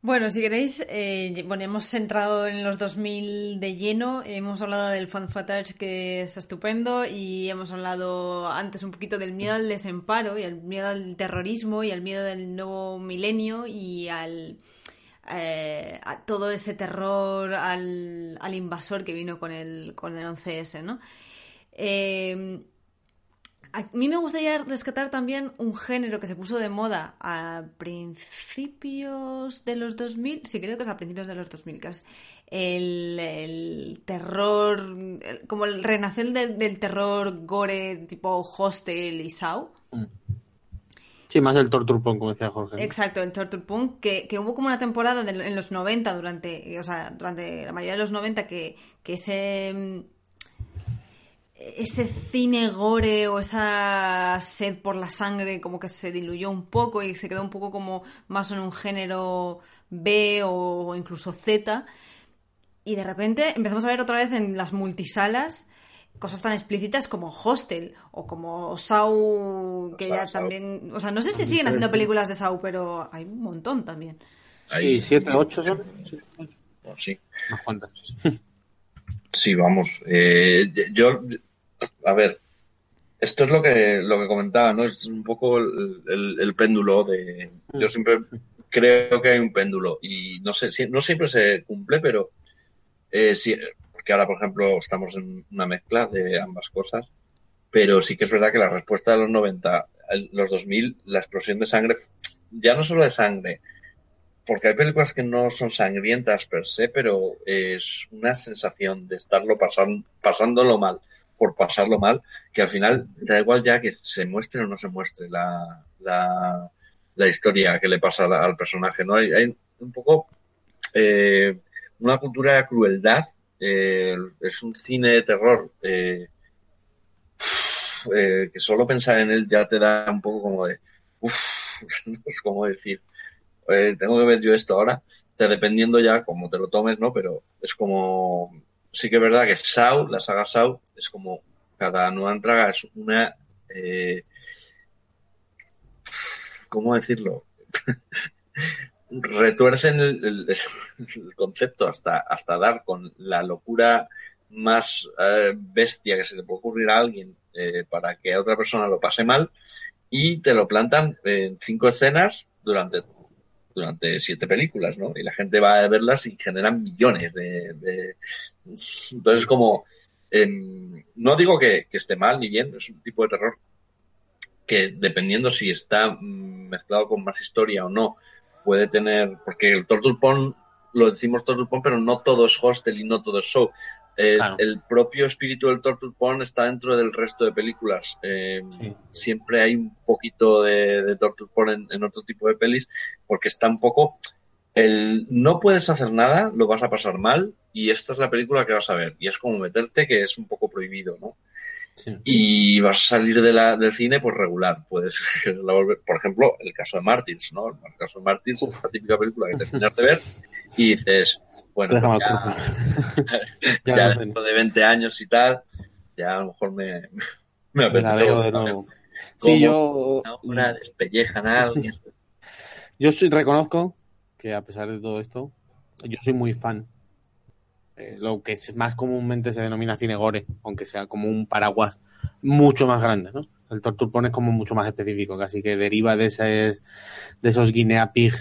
Bueno, si queréis, eh, bueno, hemos entrado en los 2000 de lleno, hemos hablado del fan footage que es estupendo y hemos hablado antes un poquito del miedo al desemparo y al miedo al terrorismo y al miedo del nuevo milenio y al eh, a todo ese terror al, al invasor que vino con el con el 11S, ¿no? Eh, a mí me gustaría rescatar también un género que se puso de moda a principios de los 2000, sí creo que es a principios de los 2000, que es el, terror, como el renacer del, terror gore tipo Hostel y Saw. Sí, más el torture como decía Jorge. Exacto, el Torture que, que hubo como una temporada en los 90, durante, o sea, durante la mayoría de los 90, que, que ese... mm, ese cine gore o esa sed por la sangre como que se diluyó un poco y se quedó un poco como más en un género B o incluso Z. Y de repente empezamos a ver otra vez en las multisalas cosas tan explícitas como Hostel o como Saw, que ya Saw. también... O sea, no sé si siguen haciendo películas de Saw, pero hay un montón también. Sí, siete, ocho son. Sí, Bueno, sí. unas cuantas. Sí, vamos. Eh, yo, a ver, esto es lo que lo que comentaba, ¿no? Es un poco el, el- el péndulo de. Yo siempre creo que hay un péndulo y no sé, si- no siempre se cumple, pero eh, sí, porque ahora, por ejemplo, estamos en una mezcla de ambas cosas, pero sí que es verdad que la respuesta de los 90, el- los 2000, la explosión de sangre, ya no solo de sangre, porque hay películas que no son sangrientas per se, pero es una sensación de estarlo pasan- pasándolo mal, por pasarlo mal, que al final da igual ya que se muestre o no se muestre la, la, la historia que le pasa al, al personaje, ¿no? Hay, hay un poco eh, una cultura de crueldad, eh, es un cine de terror eh, eh, que solo pensar en él ya te da un poco como de, no es como decir, tengo que ver yo esto ahora, te dependiendo ya cómo te lo tomes, ¿no? Pero es como, sí que es verdad que Saw, la saga Saw, es como cada nueva entrega es una, ¿cómo decirlo? Retuercen el, concepto hasta, hasta dar con la locura más eh, bestia que se le puede ocurrir a alguien eh, para que a otra persona lo pase mal y te lo plantan en cinco escenas durante durante siete películas, ¿no? Y la gente va a verlas y generan millones de... Entonces, como... em, no digo que, que esté mal ni bien, es un tipo de terror que dependiendo si está mm, mezclado con más historia o no, puede tener... Porque el Torture Porn, lo decimos Torture Porn, pero no todo es hostel y no todo es show. Claro. El propio espíritu del Torture Porn está dentro del resto de películas. Eh, Sí. Siempre hay un poquito de, de Torture Porn en, en otro tipo de pelis, porque está un poco el no puedes hacer nada, lo vas a pasar mal y esta es la película que vas a ver. Y es como meterte que es un poco prohibido, ¿no? Sí. Y vas a salir de la, del cine pues regular. Puedes, la volver- por ejemplo, el caso de Martyrs, ¿no? El caso de Martyrs es la típica película que terminas de ver y dices, bueno, Déjame ya, Ya ya dentro de 20 años y tal, ya a lo mejor me, me apetece veo de nuevo. Sí, yo, Una despellejan a alguien. yo sí reconozco que a pesar de todo esto, yo soy muy fan. Eh, lo que es más comúnmente se denomina cine gore, aunque sea como un paraguas mucho más grande, ¿no? El Torture Porn es como mucho más específico, casi que deriva de, ese, de esos guinea pig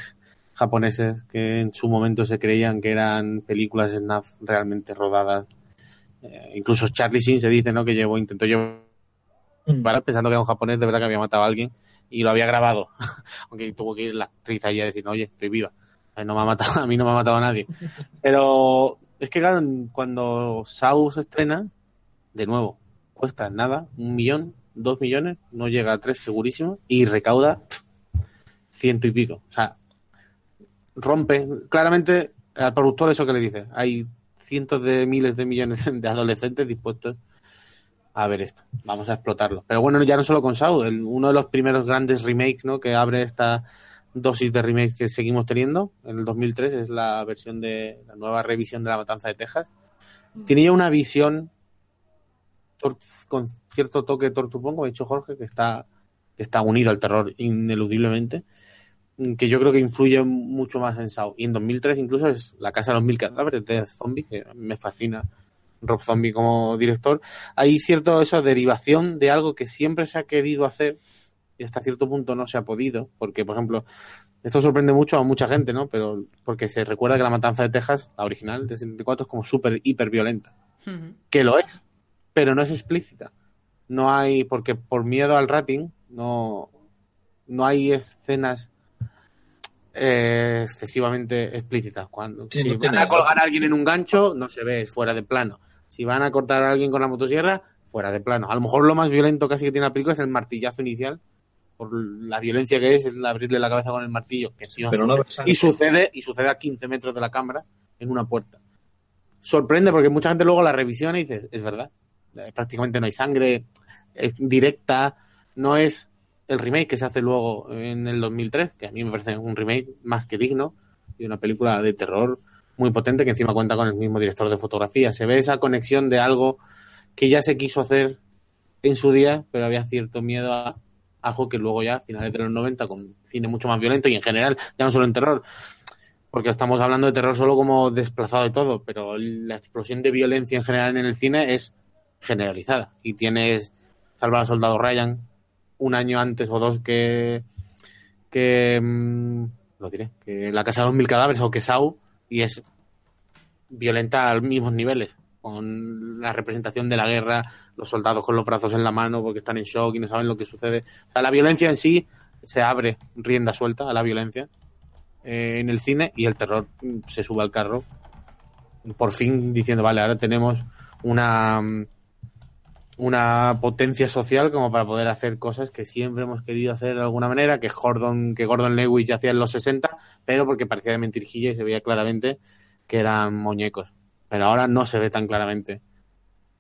japoneses que en su momento se creían que eran películas snuff realmente rodadas. Eh, incluso Charlie Sheen se dice, ¿no? Que llevó, intentó llevar pensando que era un japonés de verdad que había matado a alguien y lo había grabado. Aunque tuvo que ir la actriz allí a decir, oye, estoy viva. A mí no me ha matado, a mí no me ha matado a nadie. Pero es que cuando Saw se estrena, de nuevo, cuesta nada, un millón, dos millones, no llega a tres segurísimo, y recauda ciento y pico. O sea, rompe. Claramente, al productor eso que le dice, hay cientos de miles de millones de adolescentes dispuestos a ver esto. Vamos a explotarlo. Pero bueno, ya no solo con Saw, uno de los primeros grandes remakes ¿no? que abre esta dosis de remakes que seguimos teniendo en el 2003 es la versión de la nueva revisión de La Matanza de Texas. Tiene ya una visión con cierto toque Porn, como ha dicho Jorge, que está, que está unido al terror ineludiblemente, que yo creo que influye mucho más en Saw. Y en 2003 incluso es La Casa de los Mil Cadáveres de Zombie, que me fascina Rob Zombie como director. Hay cierto esa derivación de algo que siempre se ha querido hacer y hasta cierto punto no se ha podido, porque por ejemplo, esto sorprende mucho a mucha gente, ¿no? Pero porque se recuerda que la matanza de Texas, la original de 74, es como súper hiper violenta que lo es, pero no es explícita. No hay, porque por miedo al rating, no, no hay escenas eh, excesivamente explícitas. Cuando Sí, si no van a colgar a alguien en un gancho, no se ve, es fuera de plano. Si van a cortar a alguien con la motosierra, fuera de plano. A lo mejor lo más violento casi que tiene la película es el martillazo inicial, por la violencia que es, el abrirle la cabeza con el martillo, que encima Pero no y sucede, y sucede a 15 metros de la cámara en una puerta. Sorprende porque mucha gente luego la revisiona y dice, es verdad. eh, prácticamente no hay sangre, es directa, no es el remake que se hace luego en el 2003, que a mí me parece un remake más que digno y una película de terror muy potente que encima cuenta con el mismo director de fotografía. Se ve esa conexión de algo que ya se quiso hacer en su día, pero había cierto miedo a algo que luego ya, a finales de los 90, con cine mucho más violento y en general, ya no solo en terror, porque estamos hablando de terror solo como desplazado de todo, pero la explosión de violencia en general en el cine es generalizada. Y tienes Salvar al Soldado Ryan un año antes o dos que, que mm, lo diré, que La Casa de los Mil Cadáveres o que Sau, y es violenta a los mismos niveles, con la representación de la guerra, los soldados con los brazos en la mano porque están en shock y no saben lo que sucede. O sea, la violencia en sí se abre rienda suelta a la violencia eh, en el cine y el terror se sube al carro por fin diciendo, vale, ahora tenemos una una potencia social como para poder hacer cosas que siempre hemos querido hacer de alguna manera, que Gordon, que Gordon Lewis ya hacía en los 60, pero porque parecía de mentirijilla y se veía claramente que eran muñecos. Pero ahora no se ve tan claramente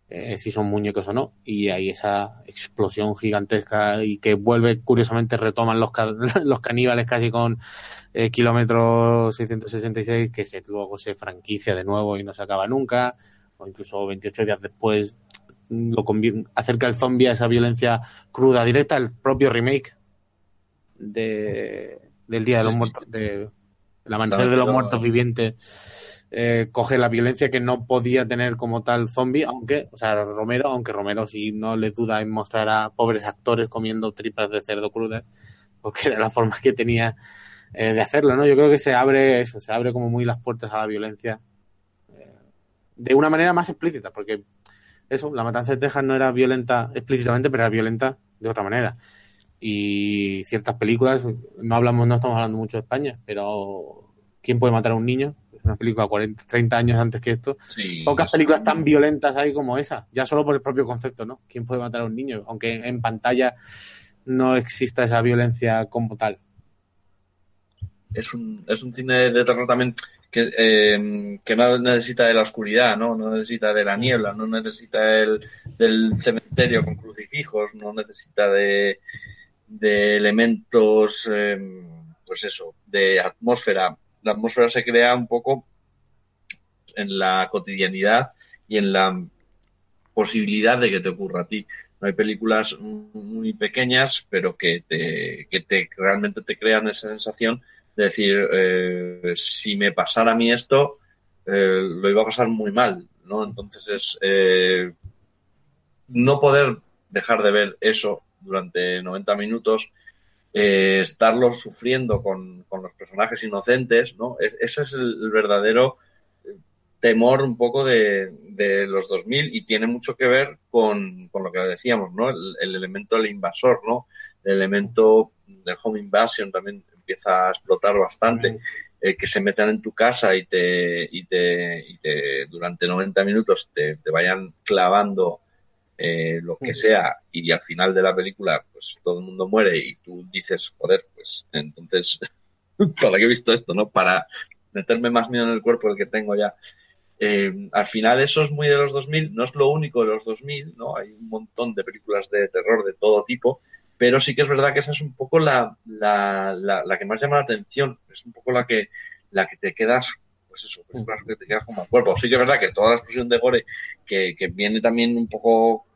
eh, si son muñecos o no. Y hay esa explosión gigantesca y que vuelve, curiosamente, retoman los, ca- los caníbales casi con eh, kilómetro 666, que se, luego se franquicia de nuevo y no se acaba nunca, o incluso 28 días después lo convi- acerca el zombie a esa violencia cruda directa, el propio remake de, del Día de los Muertos, de El Amanecer de los Muertos Vivientes, eh, coge la violencia que no podía tener como tal zombie, aunque, o sea, Romero, aunque Romero sí no le duda en mostrar a pobres actores comiendo tripas de cerdo crudas, porque era la forma que tenía eh, de hacerlo, ¿no? Yo creo que se abre eso, se abre como muy las puertas a la violencia eh, de una manera más explícita, porque eso, la matanza de Texas no era violenta explícitamente, pero era violenta de otra manera. Y ciertas películas, no hablamos, no estamos hablando mucho de España, pero ¿quién puede matar a un niño? Una película 40, 30 años antes que esto. Sí, Pocas películas tan violentas hay como esa, ya solo por el propio concepto, ¿no? ¿Quién puede matar a un niño? Aunque en pantalla no exista esa violencia como tal. es un, es un cine de terror también que, eh, que no necesita de la oscuridad, ¿no? No necesita de la niebla, no necesita el, del cementerio con crucifijos, no necesita de, de elementos, eh, pues eso, de atmósfera. La atmósfera se crea un poco en la cotidianidad y en la posibilidad de que te ocurra a ti. No hay películas muy pequeñas, pero que te, que te realmente te crean esa sensación de decir, eh, si me pasara a mí esto, eh, lo iba a pasar muy mal, ¿no? Entonces es eh, no poder dejar de ver eso durante 90 minutos, eh, estarlo sufriendo con, con los personajes inocentes, ¿no? Es- ese es el, verdadero temor un poco de, de los 2000 y tiene mucho que ver con, con lo que decíamos, ¿no? El, el elemento del invasor, ¿no? El elemento del home invasion también empieza a explotar bastante. eh, que se metan en tu casa y te, y te, y te durante 90 minutos te, te vayan clavando eh, lo que sea y al final de la película pues todo el mundo muere y tú dices, joder, pues entonces, ¿para qué he visto esto? no Para meterme más miedo en el cuerpo del que tengo ya. Eh, al final eso es muy de los 2000, no es lo único de los 2000, ¿no? Hay un montón de películas de terror de todo tipo, pero sí que es verdad que esa es un poco la, la, la, la que más llama la atención, es un poco la que, la que te quedas, pues eso, películas que te quedas como al cuerpo. Sí que es verdad que toda la explosión de gore que, que viene también un poco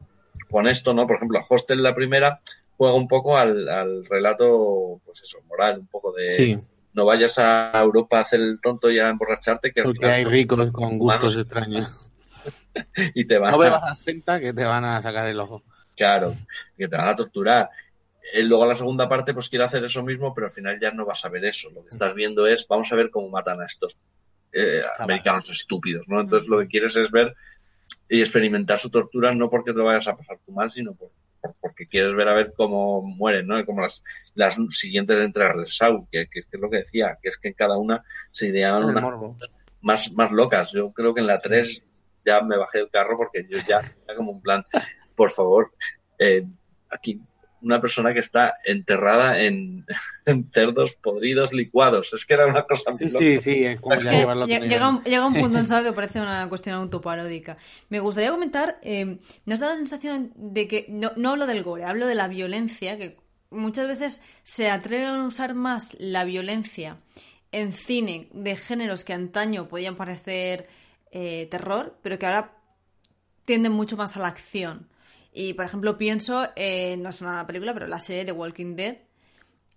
con esto, ¿no? Por ejemplo, Hostel, la primera, juega un poco al, al relato, pues eso, moral, un poco de Sí, no vayas a Europa a hacer el tonto y a emborracharte, que porque final hay ricos con gustos humanos extraños. y te van No a bebas absenta que te van a sacar el ojo. Claro, que te van a torturar. Eh, luego la segunda parte pues quiere hacer eso mismo, pero al final ya no vas a ver eso. Lo que estás viendo es, vamos a ver cómo matan a estos eh, americanos estúpidos, ¿no? Entonces lo que quieres es ver y experimentar su tortura no porque te lo vayas a pasar tú mal, sino por, por- porque quieres ver a ver cómo mueren, ¿no? Y como las, las siguientes entregas de Saw, que, que, que es lo que decía, que es que en cada una se ideaban unas más, más locas. Yo creo que en la 3 ya me bajé del carro porque yo ya era como un plan, por favor, eh, aquí una persona que está enterrada en, en cerdos podridos licuados. Es que era una cosa muy Sí, loca. sí, sí, es como Es ya que llevarlo a lle- otro llega, un, llega un punto en que parece una cuestión autoparódica. Me gustaría comentar, eh, ¿nos da la sensación de que, no, no hablo del gore, hablo de la violencia, que muchas veces se atreven a usar más la violencia en cine de géneros que antaño podían parecer eh, terror, pero que ahora tienden mucho más a la acción. Y, por ejemplo, pienso, eh, no es una película, pero la serie de Walking Dead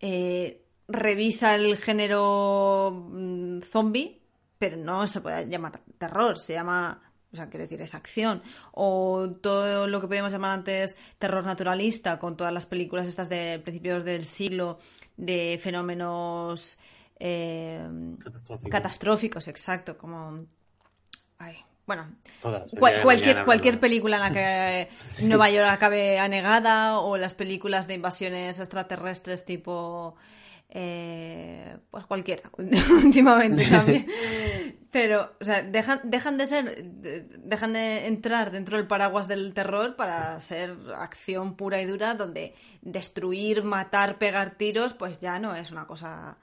eh, revisa el género mm, zombie, pero no se puede llamar terror, se llama, o sea, quiero decir, es acción. O todo lo que podíamos llamar antes terror naturalista, con todas las películas estas de principios del siglo, de fenómenos eh, Catastrófico. catastróficos, exacto, como... Ay, bueno, Todas. Cual- cualquier, cualquier película en la que Nueva York acabe anegada o las películas de invasiones extraterrestres tipo... eh, pues cualquiera, últimamente también. Pero, o sea, dejan, dejan de ser, de- dejan de entrar dentro del paraguas del terror para ser acción pura y dura, donde destruir, matar, pegar tiros, pues ya no es una cosa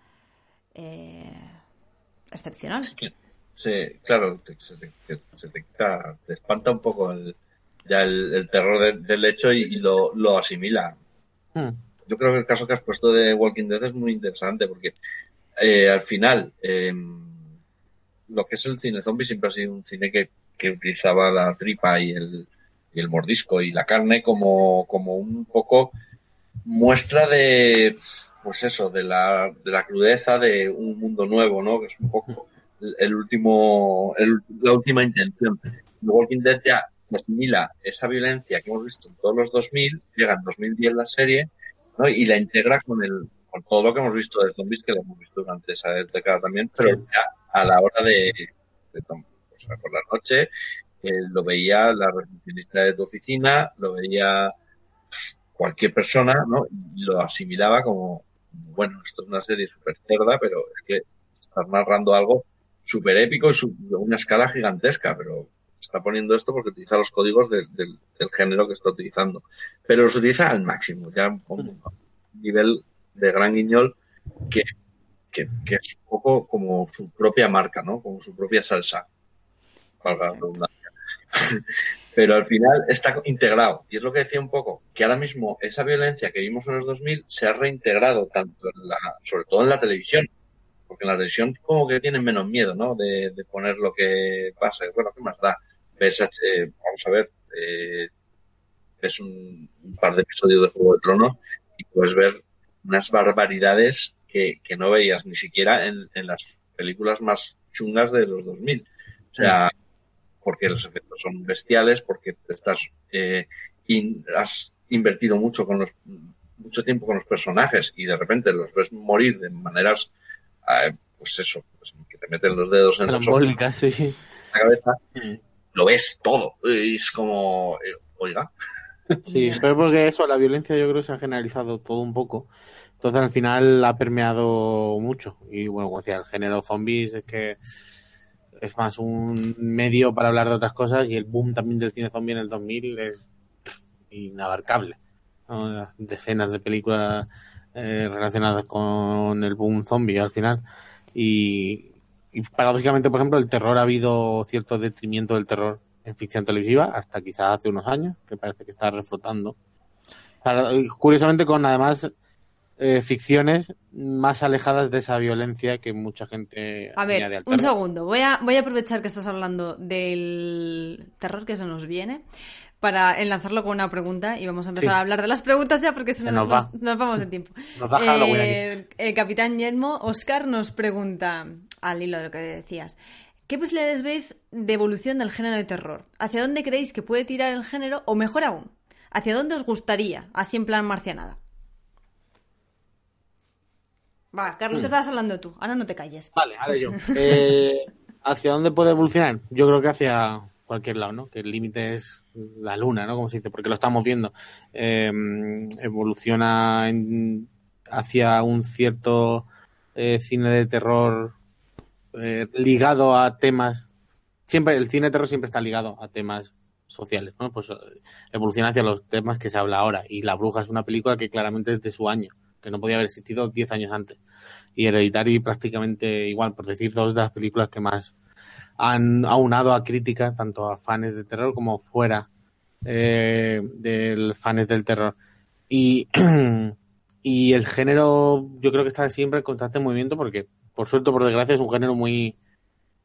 eh, excepcional. Se, claro, te- se te, que se te quita- te espanta un poco el, ya el, el terror de- del hecho y, y lo, lo asimila. Hmm. Yo creo que el caso que has puesto de Walking Dead es muy interesante porque eh, al final eh, lo que es el cine zombie siempre ha sido un cine que, que utilizaba la tripa y el, y el mordisco y la carne como, como un poco muestra de pues eso, de la, de la crudeza de un mundo nuevo, ¿no? Que es un poco el, último, el- la última intención. The Walking Dead ya se asimila esa violencia que hemos visto en todos los 2000, llega en 2010 la serie, ¿no? Y la integra con el, con todo lo que hemos visto de zombies que lo hemos visto durante esa década también, pero Sí. ya a la hora de, de o sea, por la noche, eh, lo veía la recepcionista de tu oficina, lo veía cualquier persona, ¿no? Y lo asimilaba como, bueno, esto es una serie súper cerda, pero es que estás narrando algo súper épico de una escala gigantesca, pero está poniendo esto porque utiliza los códigos del, del- del género que está utilizando. Pero los utiliza al máximo, ya con un nivel de gran guiñol que, que, que es un poco como su propia marca, ¿no? Como su propia salsa. Valga la redundancia. Pero al final está integrado. Y es lo que decía un poco, que ahora mismo esa violencia que vimos en los 2000 se ha reintegrado tanto en la, sobre todo en la televisión. Porque en la televisión como que tienen menos miedo, ¿no? De, de poner lo que pasa. Bueno, ¿qué más da? Ves, eh, vamos a ver, eh, ves un, un par de episodios de Juego de Tronos y puedes ver unas barbaridades que, que no veías ni siquiera en, en las películas más chungas de los 2000. O sea, porque los efectos son bestiales, porque te estás eh, in- has invertido mucho con los mucho tiempo con los personajes y de repente los ves morir de maneras pues eso, pues que te meten los dedos en los ojos, Trambólica, sí, la cabeza, Mm. lo ves todo. Y es como, eh, oiga, Sí, pero porque eso, la violencia yo creo que se ha generalizado todo un poco. Entonces al final ha permeado mucho. Y bueno, como decía, el género zombies es que es más un medio para hablar de otras cosas y el boom también del cine zombie en el 2000 es inabarcable. Decenas de películas eh, relacionadas con el boom zombie al final. Y, y paradójicamente, por ejemplo, el terror ha habido cierto detrimento del terror en ficción televisiva hasta quizás hace unos años, que parece que está reflotando. Para- Curiosamente con además eh, ficciones más alejadas de esa violencia que mucha gente A ver, un segundo. Voy a, voy a aprovechar que estás hablando del terror que se nos viene para enlazarlo con una pregunta y vamos a empezar Sí. a hablar de las preguntas ya porque se, Se nos, nos va. nos- nos vamos de tiempo. Nos baja la buena Eh, el capitán Yelmo, Oscar nos pregunta, al hilo de lo que decías, ¿qué posibilidades veis de evolución del género de terror? ¿Hacia dónde creéis que puede tirar el género? O mejor aún, ¿hacia dónde os gustaría? Así en plan marcianada. Va, Carlos, que estabas hablando tú. Ahora no te calles. Vale, ahora yo. Eh, ¿Hacia dónde puede evolucionar? Yo creo que hacia cualquier lado, ¿no? Que el límite es la luna, ¿no? Como se dice, porque lo estamos viendo. Eh, evoluciona en- hacia un cierto eh, cine de terror eh, ligado a temas. Siempre, el cine de terror siempre está ligado a temas sociales, ¿no? Pues eh, evoluciona hacia los temas que se habla ahora. Y La Bruja es una película que claramente es de su año, que no podía haber existido 10 años antes. Y Hereditary prácticamente igual, por decir dos de las películas que más han aunado a crítica, tanto a fans de terror como fuera eh, del fans del terror. Y, y el género yo creo que está siempre en constante movimiento porque, por suerte por desgracia, es un género muy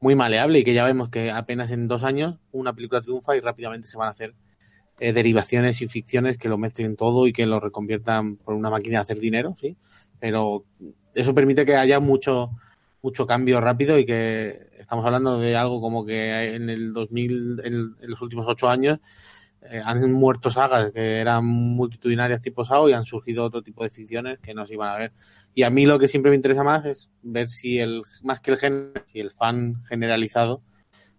muy maleable y que ya vemos que apenas en dos años una película triunfa y rápidamente se van a hacer eh, derivaciones y ficciones que lo mezclen todo y que lo reconviertan por una máquina de hacer dinero, sí, pero eso permite que haya mucho mucho cambio rápido y que estamos hablando de algo como que en el 2000, en, en los últimos ocho años, eh, han muerto sagas que eran multitudinarias tipo SAO y han surgido otro tipo de ficciones que no se iban a ver. Y a mí lo que siempre me interesa más es ver si el, más que el género, si el fan generalizado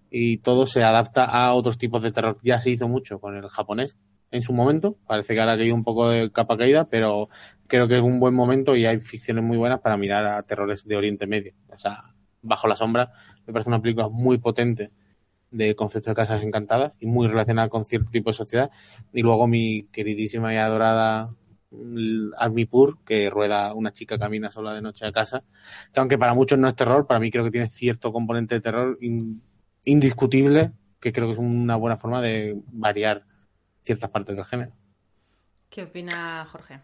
y todo se adapta a otros tipos de terror. Ya se hizo mucho con el japonés en su momento, parece que ahora ha caído un poco de capa caída, pero creo que es un buen momento y hay ficciones muy buenas para mirar a terrores de Oriente Medio. O sea, Bajo la Sombra me parece una película muy potente de concepto de casas encantadas y muy relacionada con cierto tipo de sociedad. Y luego mi queridísima y adorada mm, Army Pur, que rueda una chica camina sola de noche a casa, que aunque para muchos no es terror, para mí creo que tiene cierto componente de terror in- indiscutible, que creo que es una buena forma de variar ciertas partes del género. ¿Qué opina Jorge?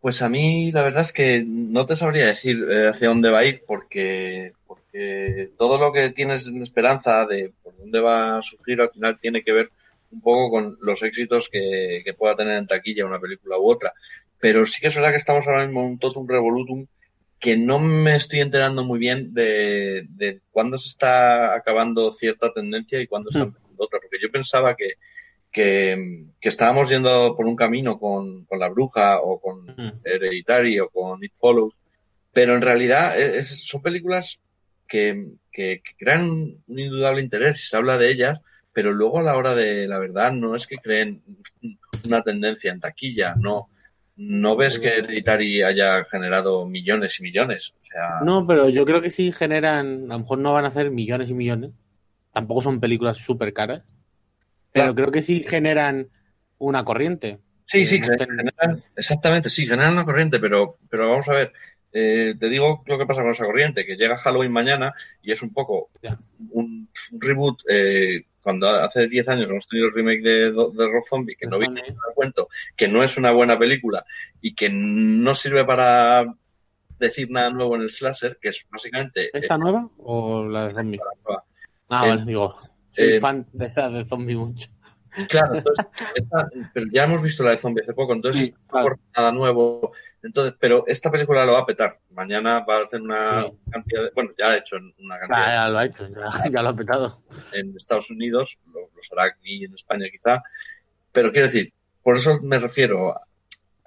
Pues a mí la verdad es que no te sabría decir eh, hacia dónde va a ir porque, porque todo lo que tienes en esperanza de por dónde va a surgir al final tiene que ver un poco con los éxitos que, que pueda tener en taquilla una película u otra. Pero sí que es verdad que estamos ahora mismo en un totum revolutum que no me estoy enterando muy bien de, de cuándo se está acabando cierta tendencia y cuándo está Mm. empezando otra. Porque yo pensaba que, que, que estábamos yendo por un camino con, con La Bruja o con. Hereditary o con It Follows, pero en realidad es- son películas que, que- que crean un indudable interés y se habla de ellas, pero luego a la hora de la verdad no es que creen una tendencia en taquilla, no, no ves que Hereditary haya generado millones y millones. O sea, No, pero yo creo que sí generan, a lo mejor no van a hacer millones y millones, tampoco son películas súper caras, pero creo que sí generan una corriente. Sí, sí, Eh, ten- generan- exactamente, sí, generan una corriente, pero, pero vamos a ver, eh, te digo lo que pasa con esa corriente, que llega Halloween mañana y es un poco un, un reboot, eh, cuando hace 10 años hemos tenido el remake de, de Rob Zombie, que no viene Zombie. a cuento, que no es una buena película y que no sirve para decir nada nuevo en el slasher, que es básicamente... ¿Esta nueva o la de zombie? Ah, Eh, vale, digo, soy eh, fan de la de zombie mucho. Claro, entonces, esta- pero ya hemos visto la de Zombie hace poco, entonces Sí, no claro. nada nuevo. Entonces, pero esta película lo va a petar. Mañana va a hacer una Sí. cantidad de, bueno, ya ha hecho una cantidad Ah, ya lo ha hecho, ya, ya lo ha petado. en Estados Unidos, lo, será aquí en España quizá, pero quiero decir, por eso me refiero a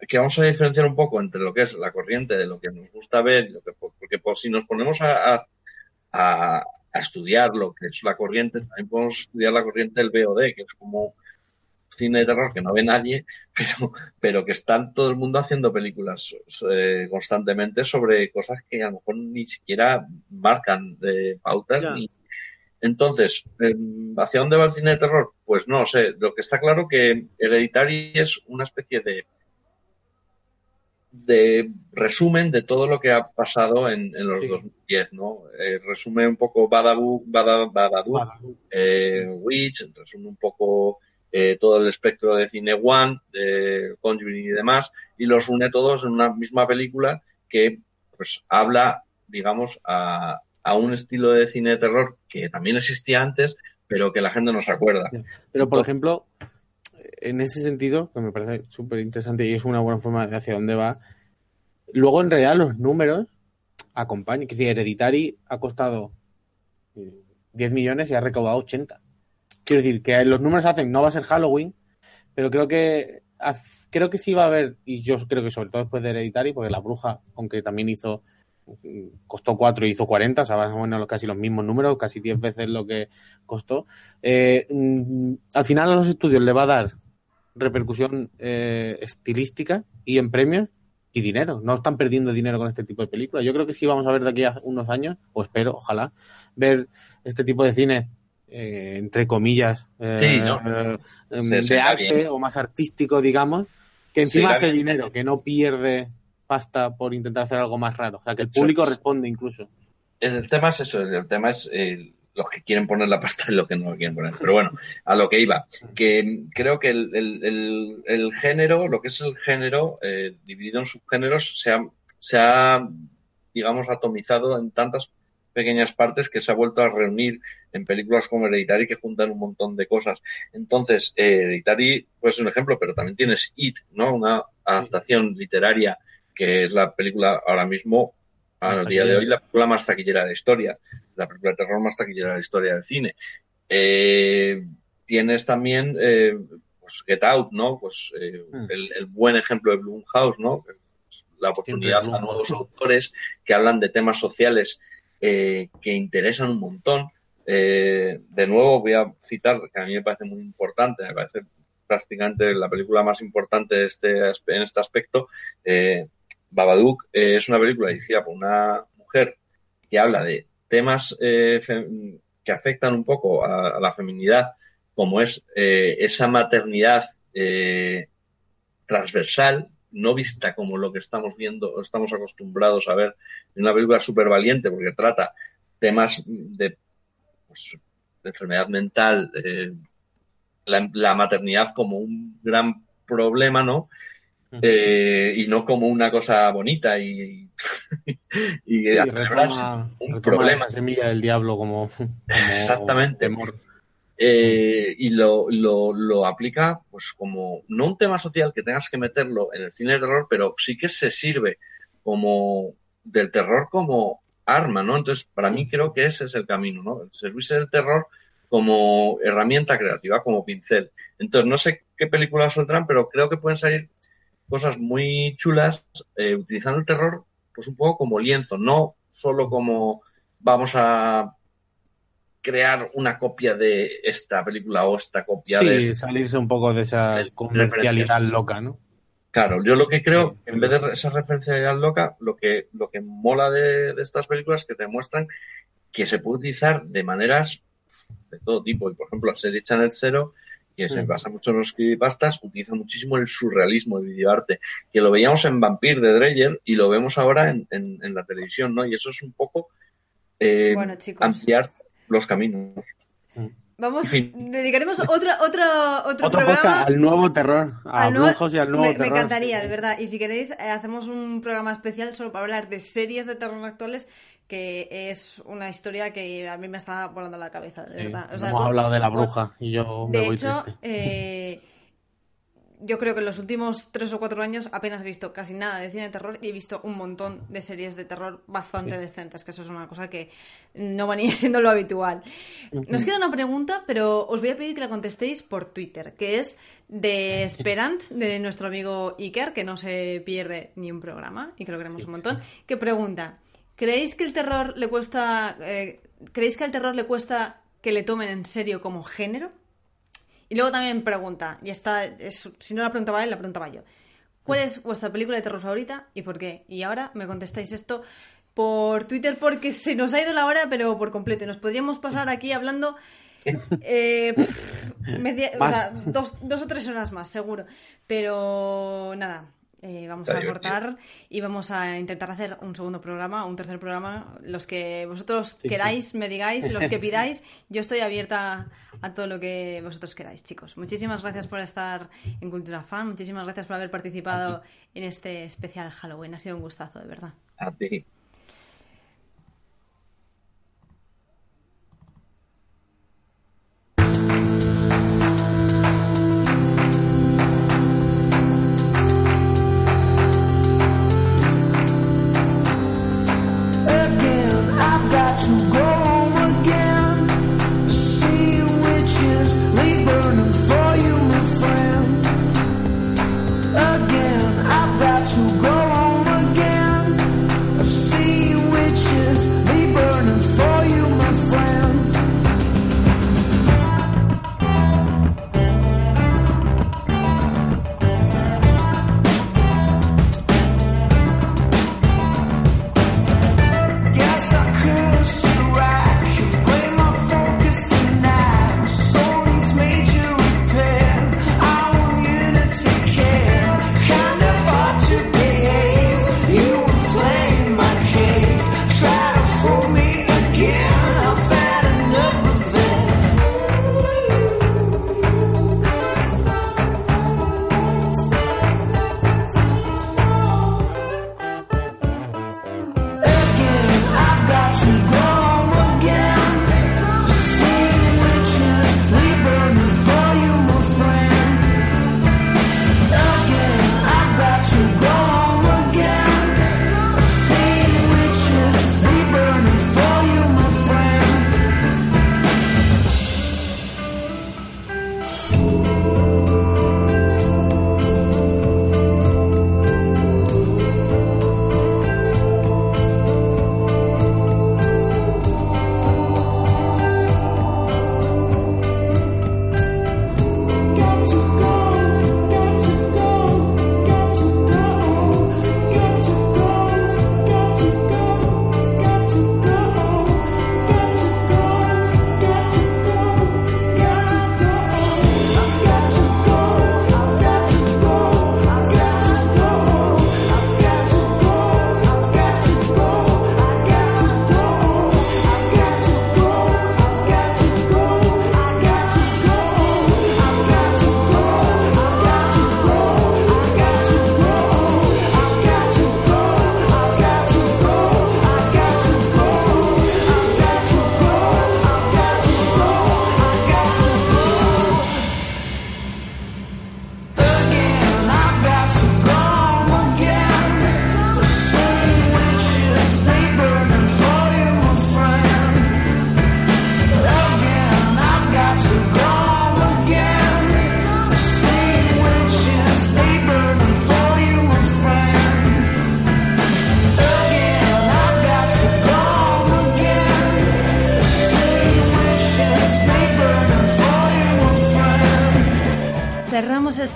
que vamos a diferenciar un poco entre lo que es la corriente de lo que nos gusta ver, y lo que, porque pues, si nos ponemos a, a, a- estudiar lo que es la corriente, también podemos estudiar la corriente del VOD, que es como cine de terror que no ve nadie, pero, pero que están todo el mundo haciendo películas eh, constantemente sobre cosas que a lo mejor ni siquiera marcan de pautas ni, entonces, eh, ¿hacia dónde va el cine de terror? Pues no sé. Lo que está claro que Hereditary es una especie de de resumen de todo lo que ha pasado en, en los Sí. 2010, ¿no? Eh, resume un poco Badabu, Bada, Babadook, eh, Witch, resume un poco eh, todo el espectro de cine One, de Conjuring y demás, y los une todos en una misma película que pues habla, digamos, a, a un estilo de cine de terror que también existía antes, pero que la gente no se acuerda. Pero, por Entonces- ejemplo, en ese sentido, que me parece súper interesante y es una buena forma de hacia dónde va, luego en realidad los números acompañan. Que si Hereditary ha costado eh, 10 millones y ha recaudado 80. Quiero decir que los números hacen, no va a ser Halloween, pero creo que creo que sí va a haber, y yo creo que sobre todo después de Hereditary, porque La Bruja, aunque también hizo costó 4 y hizo 40, o sea, más o menos casi los mismos números, casi 10 veces lo que costó. Eh, mm, al final a los estudios le va a dar repercusión eh, estilística y en premios y dinero. No están perdiendo dinero con este tipo de películas. Yo creo que sí vamos a ver de aquí a unos años, o espero, ojalá, ver este tipo de cine eh, entre comillas, eh, eh, em, de arte bien. o más artístico, digamos, que encima hace bien. dinero, que no pierde pasta por intentar hacer algo más raro. O sea, que el público es. responde incluso. El tema es eso, el tema es eh, los que quieren poner la pasta y los que no la quieren poner. Pero bueno, a lo que iba, que creo que el, el- el- el género, lo que es el género, eh, dividido en subgéneros, se ha, se ha, digamos, atomizado en tantas pequeñas partes que se ha vuelto a reunir en películas como Hereditary que juntan un montón de cosas. Entonces, eh, Hereditary pues es un ejemplo, pero también tienes It, ¿no? Una adaptación literaria que es la película ahora mismo, Más día de hoy, la película más taquillera de la historia, la película de terror más taquillera de la historia del cine. Eh, tienes también eh, pues Get Out, ¿no? Pues eh, Mm. el, el buen ejemplo de Blumhouse, ¿no? La oportunidad a nuevos autores que hablan de temas sociales que interesan un montón. De nuevo voy a citar, que a mí me parece muy importante, me parece prácticamente la película más importante de este, en este aspecto. Eh, Babadook eh, es una película dirigida por una mujer que habla de temas eh, que afectan un poco a, la feminidad, como es eh, esa maternidad eh, transversal, no vista como lo que estamos viendo estamos acostumbrados a ver en una película súper valiente, porque trata temas de, pues, enfermedad mental, la, la maternidad como un gran problema, ¿no? Eh, y no como una cosa bonita y, y Sí, retoma, un retoma problema. esa semilla del diablo como, como Exactamente. temor. Eh, y lo, lo, lo aplica pues como no un tema social que tengas que meterlo en el cine de terror, pero sí que se sirve como del terror como arma, ¿no? Entonces, para mí creo que ese es el camino, ¿no? El servirse del terror como herramienta creativa, como pincel. Entonces, no sé qué películas saldrán, pero creo que pueden salir cosas muy chulas eh, utilizando el terror pues un poco como lienzo, no solo como vamos a crear una copia de esta película o esta copia de Sí, salirse un poco de esa comercialidad loca, ¿no? Claro, yo lo que creo, Sí. en vez de esa referencialidad loca, lo que, lo que mola de, de estas películas es que te muestran que se puede utilizar de maneras de todo tipo. Y por ejemplo, la serie Channel Zero, que se Mm. basa mucho en los creepypastas, utiliza muchísimo el surrealismo, el videoarte, que lo veíamos en Vampire de Dreyer y lo vemos ahora en, en- en la televisión, ¿no? Y eso es un poco eh, Bueno, ampliar los caminos. Vamos, dedicaremos otra, otra, otro, Otro programa. podcast al nuevo terror, a al nuevo- Blumhouse y al nuevo me, me terror. encantaría, de verdad. Y si queréis, eh, hacemos un programa especial solo para hablar de series de terror actuales, que es una historia que a mí me está volando la cabeza, de Sí, verdad. O sea, hemos hablado de la bruja y yo me De voy hecho, triste. eh, yo creo que en los últimos tres o cuatro años apenas he visto casi nada de cine de terror y he visto un montón de series de terror bastante Sí. decentes, que eso es una cosa que no venía siendo lo habitual. Nos queda una pregunta, pero os voy a pedir que la contestéis por Twitter, que es de Esperant, de nuestro amigo Iker, que no se pierde ni un programa y que lo queremos un montón, que pregunta, ¿creéis que el terror le cuesta, eh, ¿creéis que al terror le cuesta que le tomen en serio como género? Y luego también pregunta, y esta, es- si no la preguntaba él, la preguntaba yo. ¿Cuál es vuestra película de terror favorita y por qué? Y ahora me contestáis esto por Twitter porque se nos ha ido la hora, pero por completo. Nos podríamos pasar aquí hablando eh, pff, media- o Más. sea, dos, dos o tres horas más, seguro. Pero nada, eh, vamos Está a cortar y vamos a intentar hacer un segundo programa, un tercer programa, los que vosotros Sí, queráis, me digáis, los que pidáis. Yo estoy abierta a todo lo que vosotros queráis, chicos. Muchísimas gracias por estar en Cultura Fan, muchísimas gracias por haber participado en este especial Halloween. Ha sido un gustazo, de verdad. A ti.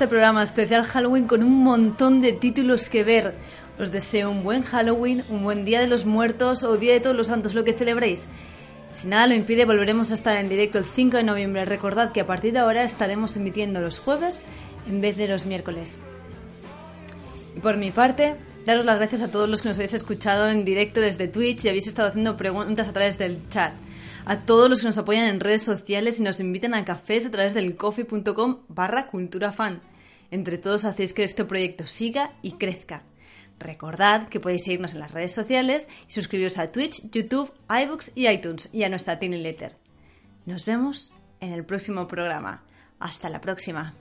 Este programa especial Halloween con un montón de títulos que ver. Os deseo un buen Halloween, un buen Día de los Muertos o Día de Todos los Santos, lo que celebréis. Si nada lo impide, volveremos a estar en directo el 5 de noviembre. Recordad que a partir de ahora estaremos emitiendo los jueves en vez de los miércoles. Y por mi parte, daros las gracias a todos los que nos habéis escuchado en directo desde Twitch y habéis estado haciendo preguntas a través del chat. A todos los que nos apoyan en redes sociales y nos invitan a cafés a través del coffee.com barra cultura fan. Entre todos hacéis que este proyecto siga y crezca. Recordad que podéis seguirnos en las redes sociales y suscribiros a Twitch, YouTube, iBooks y iTunes y a nuestra Tiny Letter. Nos vemos en el próximo programa. Hasta la próxima.